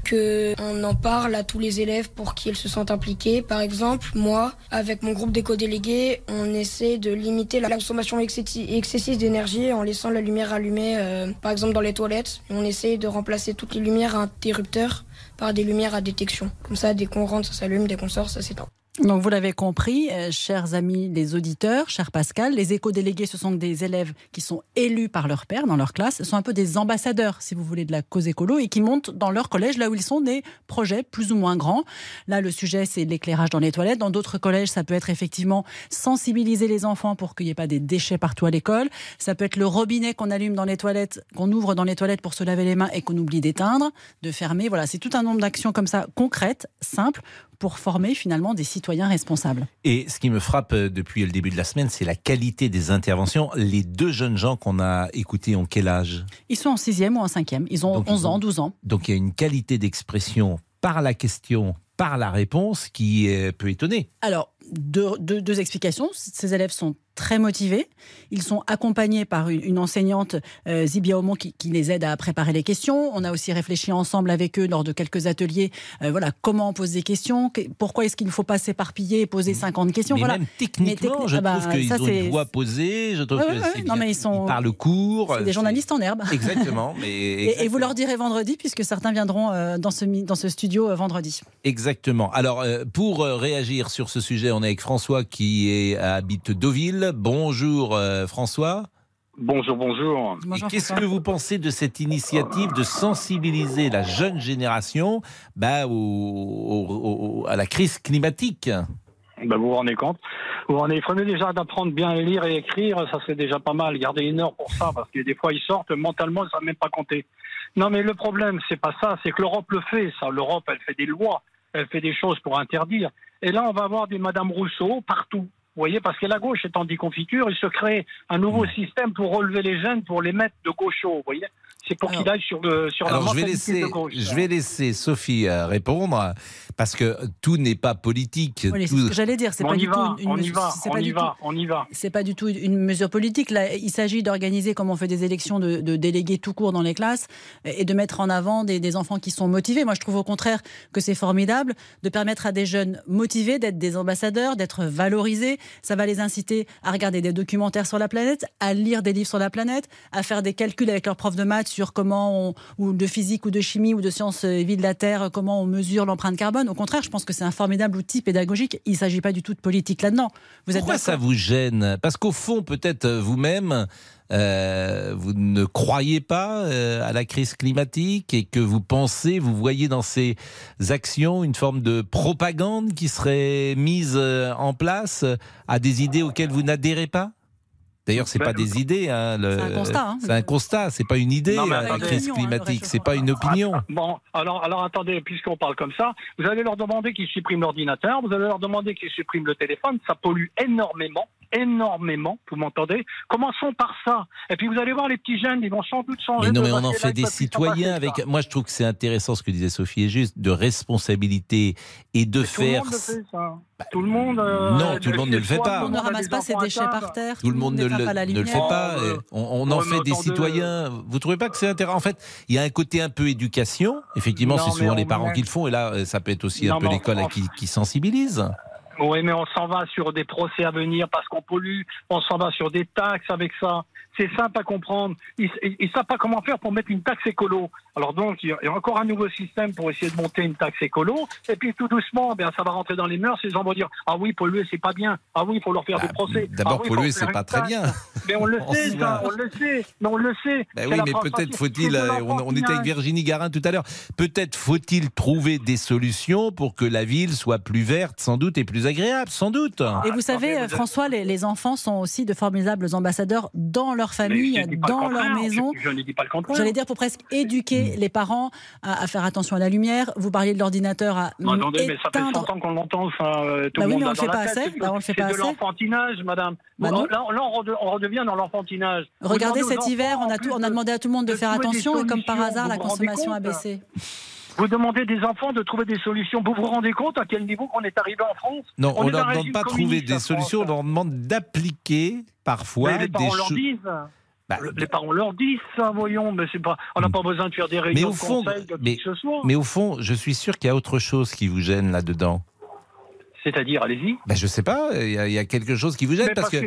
que on en parle à tous les élèves pour qu'ils se sentent impliqués. Par exemple, moi, avec mon groupe d'éco-délégués, on essaie de limiter la consommation excessi- excessive d'énergie en laissant la lumière allumée, euh, par exemple dans les toilettes. Et on essaie de remplacer toutes les lumières interrupteurs par des lumières à détection. Comme ça, dès qu'on rentre, ça s'allume, dès qu'on sort, ça s'éteint. Donc vous l'avez compris, euh, chers amis les auditeurs, cher Pascal, les éco-délégués, ce sont des élèves qui sont élus par leur père dans leur classe, ce sont un peu des ambassadeurs, si vous voulez, de la cause écolo et qui montent dans leur collège, là où ils sont, des projets plus ou moins grands. Là, le sujet, c'est l'éclairage dans les toilettes. Dans d'autres collèges, ça peut être effectivement sensibiliser les enfants pour qu'il n'y ait pas des déchets partout à l'école. Ça peut être le robinet qu'on allume dans les toilettes, qu'on ouvre dans les toilettes pour se laver les mains et qu'on oublie d'éteindre, de fermer. Voilà, c'est tout un nombre d'actions comme ça, concrètes, simples, pour former finalement des citoyens responsables. Et ce qui me frappe euh, depuis le début de la semaine, c'est la qualité des interventions. Les deux jeunes gens qu'on a écoutés ont quel âge? Ils sont en sixième ou en cinquième. Ils ont Donc, 11 ils ans, ont- 12 ans. Donc il y a une qualité d'expression par la question, par la réponse qui peut étonner. Alors, deux, deux- deux explications. Ces élèves sont très motivés. Ils sont accompagnés par une, une enseignante, euh, Zibia Aumont, qui, qui les aide à préparer les questions. On a aussi réfléchi ensemble avec eux lors de quelques ateliers. euh, voilà, comment on pose des questions que- Pourquoi est-ce qu'il ne faut pas s'éparpiller et poser 50 questions. Mais voilà. même techniquement, techni- je ah bah, trouve qu'ils ont une voix posée. Je trouve Ouais, que ouais, ouais. Non, mais ils sont- parlent court. Des journalistes en herbe. Exactement. Mais Et, et vous leur direz vendredi, puisque certains viendront euh, dans, ce, mi- dans ce studio euh, vendredi. Exactement. Alors, euh, pour euh, réagir sur ce sujet, on est avec François qui est, habite Deauville. Bonjour euh, François. Bonjour, bonjour. Et Qu'est-ce que vous pensez de cette initiative de sensibiliser la jeune génération bah, au- au- au- à la crise climatique? Ben, vous vous rendez compte? Vous vous rendez, il faudrait déjà d'apprendre bien à lire et écrire, ça serait déjà pas mal. Garder une heure pour ça, parce que des fois ils sortent, mentalement, ça ne même pas compter. Non, mais le problème, c'est pas ça, c'est que l'Europe le fait, ça. L'Europe, elle fait des lois, elle fait des choses pour interdire. Et là, on va avoir des Madame Rousseau partout. Vous voyez, parce que la gauche est en déconfiture, il se crée un nouveau système pour relever les jeunes, pour les mettre de gauchos, vous voyez. C'est pour qu'ils aillent sur, le, sur la Alors, je vais, mentalité laisser, de gauche. je vais laisser Sophie euh, répondre parce que tout n'est pas politique. Oui, c'est Tout- ce que j'allais dire. C'est On pas y du va, tout une, on y mesure- va, c'est on pas y du va, tout- on y va. C'est pas du tout une mesure politique. Là, il s'agit d'organiser, comme on fait des élections, de, de délégués tout court dans les classes et de mettre en avant des, des enfants qui sont motivés. Moi, je trouve au contraire que c'est formidable de permettre à des jeunes motivés d'être des ambassadeurs, d'être valorisés. Ça va les inciter à regarder des documentaires sur la planète, à lire des livres sur la planète, à faire des calculs avec leurs profs de maths sur comment on, ou de physique ou de chimie ou de sciences et vie de la Terre, comment on mesure l'empreinte carbone. Au contraire, je pense que c'est un formidable outil pédagogique. Il ne s'agit pas du tout de politique là-dedans. Vous êtes Pourquoi ça vous gêne? Parce qu'au fond, peut-être euh, vous-même, euh, vous ne croyez pas euh, à la crise climatique et que vous pensez, vous voyez dans ces actions une forme de propagande qui serait mise en place à des idées auxquelles vous n'adhérez pas? D'ailleurs, c'est pas des idées. Hein, le- C'est un constat, hein. C'est un constat. C'est pas une idée. Non, mais hein, la attendez. crise Opinion, hein, climatique. C'est pas une opinion. Ah, Bon, alors, alors attendez, puisqu'on parle comme ça, vous allez leur demander qu'ils suppriment l'ordinateur, vous allez leur demander qu'ils suppriment le téléphone, ça pollue énormément, énormément, vous m'entendez? Commençons par ça. Et puis vous allez voir, les petits jeunes, ils vont sans doute changer. Mais non, mais on en fait des citoyens avec. ça. Moi, je trouve que c'est intéressant ce que disait Sophie, est juste de responsabilité et de Tout le faire. monde le fait, ça. Tout le monde. euh, Non, tout le monde ne le fait pas. tout On le ne ramasse pas ses déchets par terre. Tout le monde ne le, fait pas. Oh, et euh, On, en fait des citoyens. Vous trouvez pas que c'est intéressant En fait, il y a un côté un peu éducation. Effectivement, c'est souvent les parents qui le font. Et là, euh, ça peut être aussi un peu l'école qui sensibilise. Oui, mais on s'en va sur des procès à venir parce qu'on pollue. On s'en va sur des taxes avec ça. C'est simple à comprendre. Ils ne savent pas comment faire pour mettre une taxe écolo. Alors donc, il y a encore un nouveau système pour essayer de monter une taxe écolo. Et puis tout doucement, ben, ça va rentrer dans les mœurs. Les gens vont dire Ah oui, polluer, c'est pas bien. Ah oui, il faut leur faire des procès. Bah, D'abord, Ah oui, polluer, c'est pas très bien. Mais on le sait, ça, on le sait. Mais on le sait. Ben C'est oui, mais peut-être faut-il. Euh, On, on était avec. Virginie Garin tout à l'heure. Peut-être faut-il trouver des solutions pour que la ville soit plus verte, sans doute, et plus agréable, sans doute. Et vous savez, vous êtes- François, les, les enfants sont aussi de formidables ambassadeurs dans leur Mais famille, le dans leur maison. Je, je ne dis pas le contraire. J'allais dire pour presque éduquer les parents à, à faire attention à la lumière. Vous parliez de l'ordinateur à Non, attendez, mais ça fait éteindre. 100 ans qu'on l'entend, ça. euh, tout Bah le oui, monde mais on l'a le fait pas tête, assez. Bah, on le fait C'est pas de l'enfantinage, madame. Bah non. là, là, on, rede- on redevient dans l'enfantinage. Regardez cet hiver, on a, plus tout, on a de- demandé à tout le monde de, de faire attention et comme par hasard, la consommation a compte baissé. Vous demandez des enfants de trouver des solutions. Vous vous rendez compte à quel niveau on est arrivé en France Non, on ne leur demande pas de trouver des solutions, on leur demande d'appliquer parfois Mais les des choses. Bah, Le- les parents leur disent ça, voyons, mais pas. On n'a pas besoin de faire des Mais réunions au de fond, conseil de mais, qui que ce soit. mais au fond, je suis sûr qu'il y a autre chose qui vous gêne là-dedans. C'est-à-dire, allez-y. Ben, je sais pas, il y, a- il y a quelque chose qui vous gêne Mais parce, que.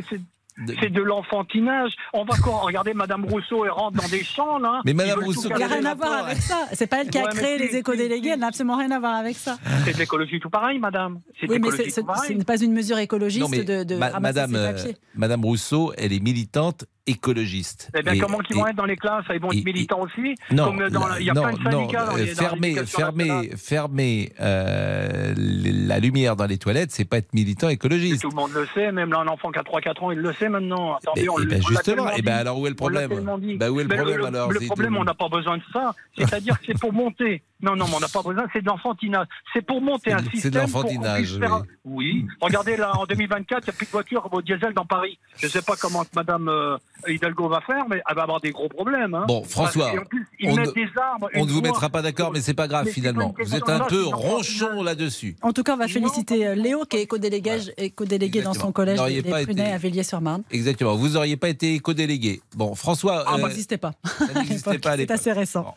C'est- c'est de l'enfantinage. On va quoi Regardez, Madame Rousseau, elle rentre dans des champs, là. Mais Ils Madame Rousseau, Il n'y a rien à voir avec ça. C'est pas elle qui a Ouais, mais créé les éco-délégués, elle n'a absolument rien à voir avec ça. C'est de l'écologie tout pareil, Madame. Oui, mais ce n'est pas une mesure écologiste Non, mais de, de ma- ramasser Madame, ses euh. Madame Rousseau, elle est militante écologiste. Eh bien, Et- comment ils et- vont être dans les classes Ils vont et- être militants aussi Non, Comme dans la- il y a non, plein de non, syndicats dans euh, les dans fermer, fermer, euh, la lumière dans les toilettes, c'est pas être militant écologiste. Tout le monde le sait, même là, un enfant qui a 3-4 ans, il le sait maintenant. Attendez, Mais- on eh ben, on justement, tellement eh ben, alors où est le problème. Bah, où est le Mais problème, alors Le problème, on n'a pas besoin de ça. C'est-à-dire que c'est pour monter. Non, non, mais on n'a pas besoin, c'est de l'enfantinage. C'est pour monter un de- c'est système. de l'enfantinage, faire- oui. Oui. Regardez, là, en 2024, il n'y a plus de voitures au diesel dans Paris. Je ne sais pas comment Mme euh, Hidalgo va faire, mais elle va avoir des gros problèmes. hein. Bon, François, Parce plus, on ne- des arbres. On une ne vous mettra pas d'accord, mais c'est pas grave finalement. Vous êtes un peu ronchon là-dessus. En tout cas, on va féliciter Léo, qui est éco-délégué éco-délégué dans son collège des Prunets été- à Villiers-sur-Marne. Exactement. Vous n'auriez pas été éco-délégué. Bon, François. Ah, euh, ça n'existait pas. ça n'existait pas à C'est assez récent.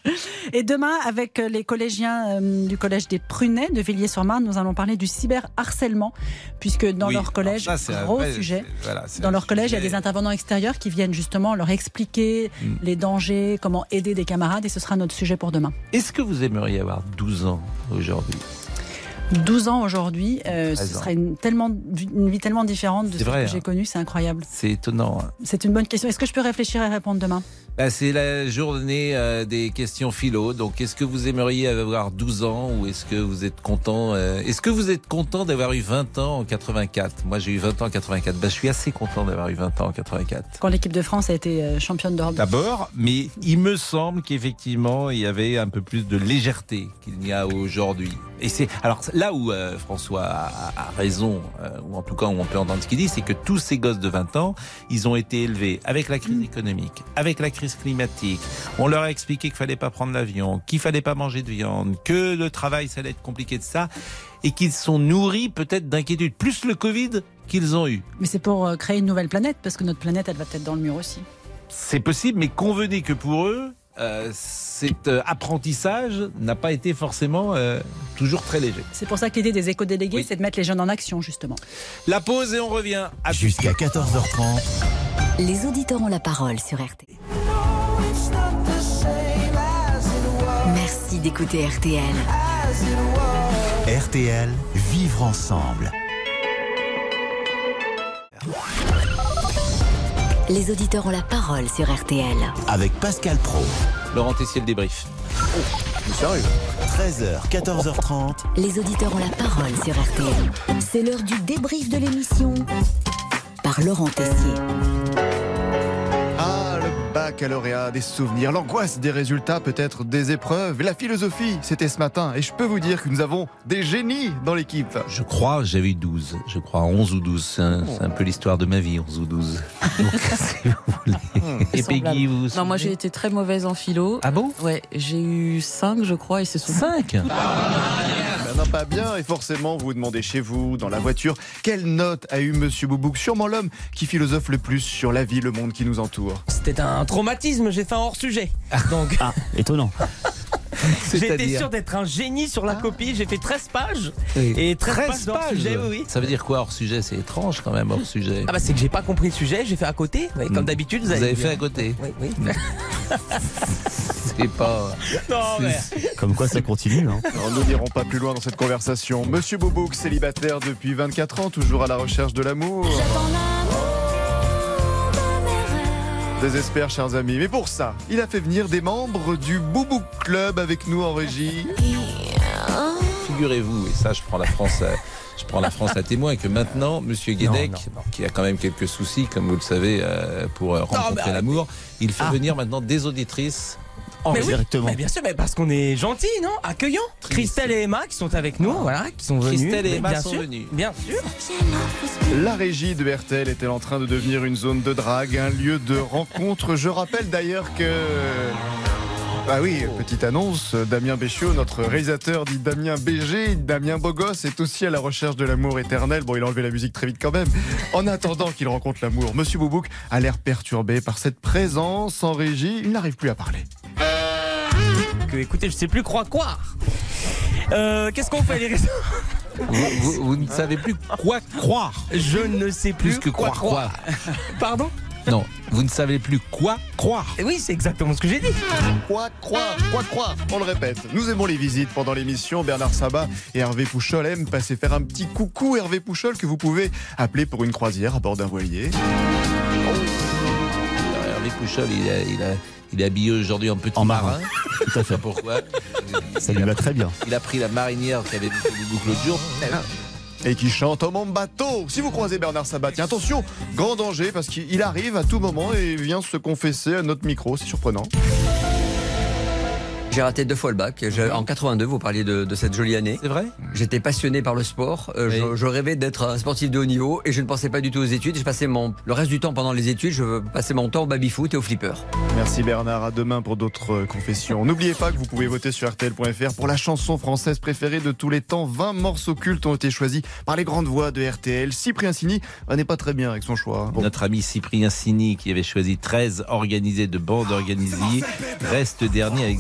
Et demain, avec les collégiens euh, du collège des Prunets de Villiers-sur-Marne, nous allons parler du cyberharcèlement, puisque dans Oui, leur collège, ça, c'est un gros vrai- sujet. voilà, Dans leur collège, il y a des intervenants extérieurs qui viennent justement leur expliquer Mm. les dangers, comment aider des camarades, et ce sera notre sujet pour demain. Est-ce que vous aimeriez avoir 12 ans aujourd'hui? 12 ans aujourd'hui, euh, ce 13 ans. serait une, tellement, une vie tellement différente de ce vrai, que j'ai hein. connu, c'est incroyable. C'est étonnant. hein. C'est une bonne question. Est-ce que je peux réfléchir et répondre demain? Bah, c'est la journée euh, des questions philo. Donc, est-ce que vous aimeriez avoir 12 ans ou est-ce que vous êtes content euh, Est-ce que vous êtes content d'avoir eu 20 ans en 84 Moi, j'ai eu 20 ans en 84. Bah, je suis assez content d'avoir eu 20 ans en 84. Quand l'équipe de France a été euh, championne d'Europe. D'abord, mais il me semble qu'effectivement, il y avait un peu plus de légèreté qu'il n'y a aujourd'hui. Et c'est alors là où euh, François a, a raison, euh, ou en tout cas où on peut entendre ce qu'il dit, c'est que tous ces gosses de 20 ans, ils ont été élevés avec la crise économique, avec la crise climatique. On leur a expliqué qu'il fallait pas prendre l'avion, qu'il fallait pas manger de viande, que le travail ça allait être compliqué de ça, et qu'ils sont nourris peut-être d'inquiétude, plus le Covid qu'ils ont eu. Mais c'est pour euh, créer une nouvelle planète, parce que notre planète, elle va peut-être dans le mur aussi. C'est possible, mais convenez que pour eux, euh, cet euh, apprentissage n'a pas été forcément euh, toujours très léger. C'est pour ça que l'idée des éco-délégués, c'est de mettre les jeunes en action, justement. La pause et on revient. À Jusqu'à 14h30. Les auditeurs ont la parole sur RTL. Merci d'écouter RTL. RTL, vivre ensemble. Les auditeurs ont la parole sur RTL. Avec Pascal Pro. Laurent Tessier, le débrief. Sérieux 13h, 14h30. Les auditeurs ont la parole sur RTL. C'est l'heure du débrief de l'émission par Laurent Tessier. Baccalauréat, des souvenirs, l'angoisse des résultats, peut-être des épreuves. La philosophie, c'était ce matin. Et je peux vous dire que nous avons des génies dans l'équipe. Je crois, j'avais eu 12. Je crois 11 ou 12. C'est un, c'est un peu l'histoire de ma vie, 11 ou 12. Donc, si vous voulez. Et Peggy, vous vous Non, moi j'ai été très mauvaise en philo. Ah bon? Ouais, j'ai eu 5 je crois et c'est souvent. 5 Ben non, pas bien. Et forcément, vous vous demandez chez vous, dans la voiture, quelle note a eu Monsieur Boubouk? Sûrement l'homme qui philosophe le plus sur la vie, le monde qui nous entoure. C'était un traumatisme, j'ai fait un hors sujet. Donc. Ah, étonnant. J'étais sûr d'être un génie sur la copie, j'ai fait 13 pages. Et 13, pages sujet, oui, oui. Ça veut dire quoi hors sujet C'est étrange quand même hors sujet. Ah bah c'est que j'ai pas compris le sujet, j'ai fait à côté, comme d'habitude. Vous, avez fait à côté Oui, oui. C'est pas. Non, mais... Comme quoi ça continue. Hein. Alors, nous n'irons pas plus loin dans cette conversation. Monsieur Boubouk, célibataire depuis 24 ans, toujours à la recherche de l'amour. Désespère, chers amis. Mais pour ça, il a fait venir des membres du Boubouk Club avec nous en régie. Figurez-vous, et ça, je prends la France. À... Je prends la France à témoin que maintenant, Monsieur Guédec, non, non. qui a quand même quelques soucis, comme vous le savez, euh, pour euh, rencontrer l'amour, il fait Ah. venir maintenant des auditrices Mais oui, Directement. mais bien sûr, mais parce qu'on est gentil, non? Accueillant. Christelle et Emma qui sont avec nous, voilà, qui sont venus. Christelle et Emma bien sont sûr, venues. Bien sûr. La régie de RTL est-elle en train de devenir une zone de drague, un lieu de rencontre? Je rappelle d'ailleurs que... Ah oui, petite annonce, Damien Béchiot, notre réalisateur dit Damien BG, Damien Bogos est aussi à la recherche de l'amour éternel. Bon, il a enlevé la musique très vite quand même. En attendant qu'il rencontre l'amour, Monsieur Boubouk a l'air perturbé par cette présence en régie. Il n'arrive plus à parler. Que, écoutez, je sais plus quoi croire. Euh, Qu'est-ce qu'on fait les réseaux vous, vous- vous ne savez plus quoi croire. Je ne sais plus, Plus que quoi croire Pardon? Non, vous ne savez plus quoi croire. Et Oui, c'est exactement ce que j'ai dit. Quoi croire Quoi croire On le répète. Nous aimons les visites pendant l'émission. Bernard Sabat et Hervé Pouchol aiment passer faire un petit coucou. Hervé Pouchol que vous pouvez appeler pour une croisière à bord d'un voilier. Alors, Hervé Pouchol, il, a- il, a- il est habillé aujourd'hui en petit En marin. Tout à fait. Pourquoi? Ça lui va très bien. Il a pris la marinière qui avait du boucle l'autre jour. Et qui chante au mon bateau. Si vous croisez Bernard Sabat, tiens, attention, grand danger parce qu'il arrive à tout moment et vient se confesser à notre micro. C'est surprenant. J'ai raté deux fois le bac. Je- En 82, vous parliez de, de cette jolie année. C'est vrai J'étais passionné par le sport. Euh, je, je rêvais d'être un sportif de haut niveau et je ne pensais pas du tout aux études. Je passais mon, le reste du temps pendant les études, je passais mon temps au baby-foot et au flipper. Merci Bernard, à demain pour d'autres euh, confessions. N'oubliez pas que vous pouvez voter sur RTL.fr pour la chanson française préférée de tous les temps. 20 morceaux cultes ont été choisis par les grandes voix de RTL. Cyprien Sini euh, n'est pas très bien avec son choix. Bon. Notre ami Cyprien Sini, qui avait choisi 13 organisés de bandes organisées, reste dernier avec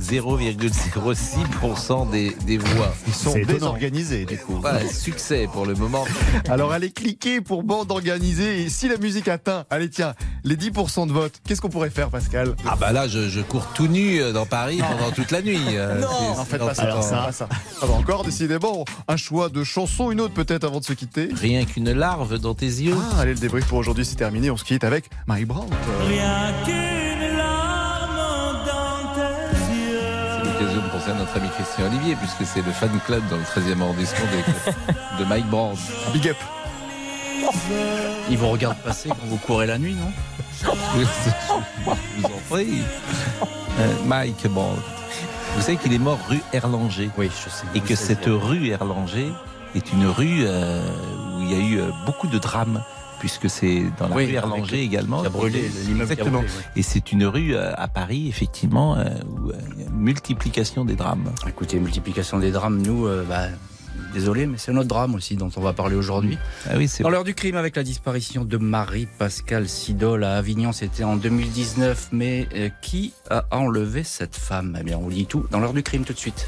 0,06% des, des voix. Ils sont désorganisés du coup. Voilà, succès pour le moment. Alors allez cliquer pour bande organisée et si la musique atteint, allez tiens, les 10% de vote, qu'est-ce qu'on pourrait faire Pascal? Ah bah là, je, je cours tout nu euh, dans Paris pendant toute la nuit. euh, Non, en fait pas ça. Ça. ça. Ah bah encore décidément, un choix de chanson, une autre peut-être avant de se quitter. Rien qu'une larve dans tes yeux. Ah, allez, le débrief pour aujourd'hui, c'est terminé. On se quitte avec Mike Brandt. Rien qu'une à notre ami Christian Olivier, puisque c'est le fan club dans le 13e arrondissement de, de Mike Brand. Big up. Ils vous regardent passer quand vous courez la nuit, non Je vous en prie. Euh, Mike Brand. Vous savez qu'il est mort rue Erlanger. Oui, je sais. Et que cette rue Erlanger est une rue euh, où il y a eu euh, beaucoup de drames. Puisque c'est dans la Oui, rue Erlanger le- également. qui a brûlé, l'immeuble qui a Exactement. brûlé, oui. Et c'est une rue euh, à Paris, effectivement, euh, où il y a une multiplication des drames. Écoutez, multiplication des drames, nous, euh, bah, désolé, mais c'est notre drame aussi dont on va parler aujourd'hui. Ah oui, c'est Dans l'heure du crime, avec la disparition de Marie-Pascale Sidol à Avignon, c'était en 2019. Mais euh, qui a enlevé cette femme? Eh bien, on vous dit tout dans l'heure du crime tout de suite.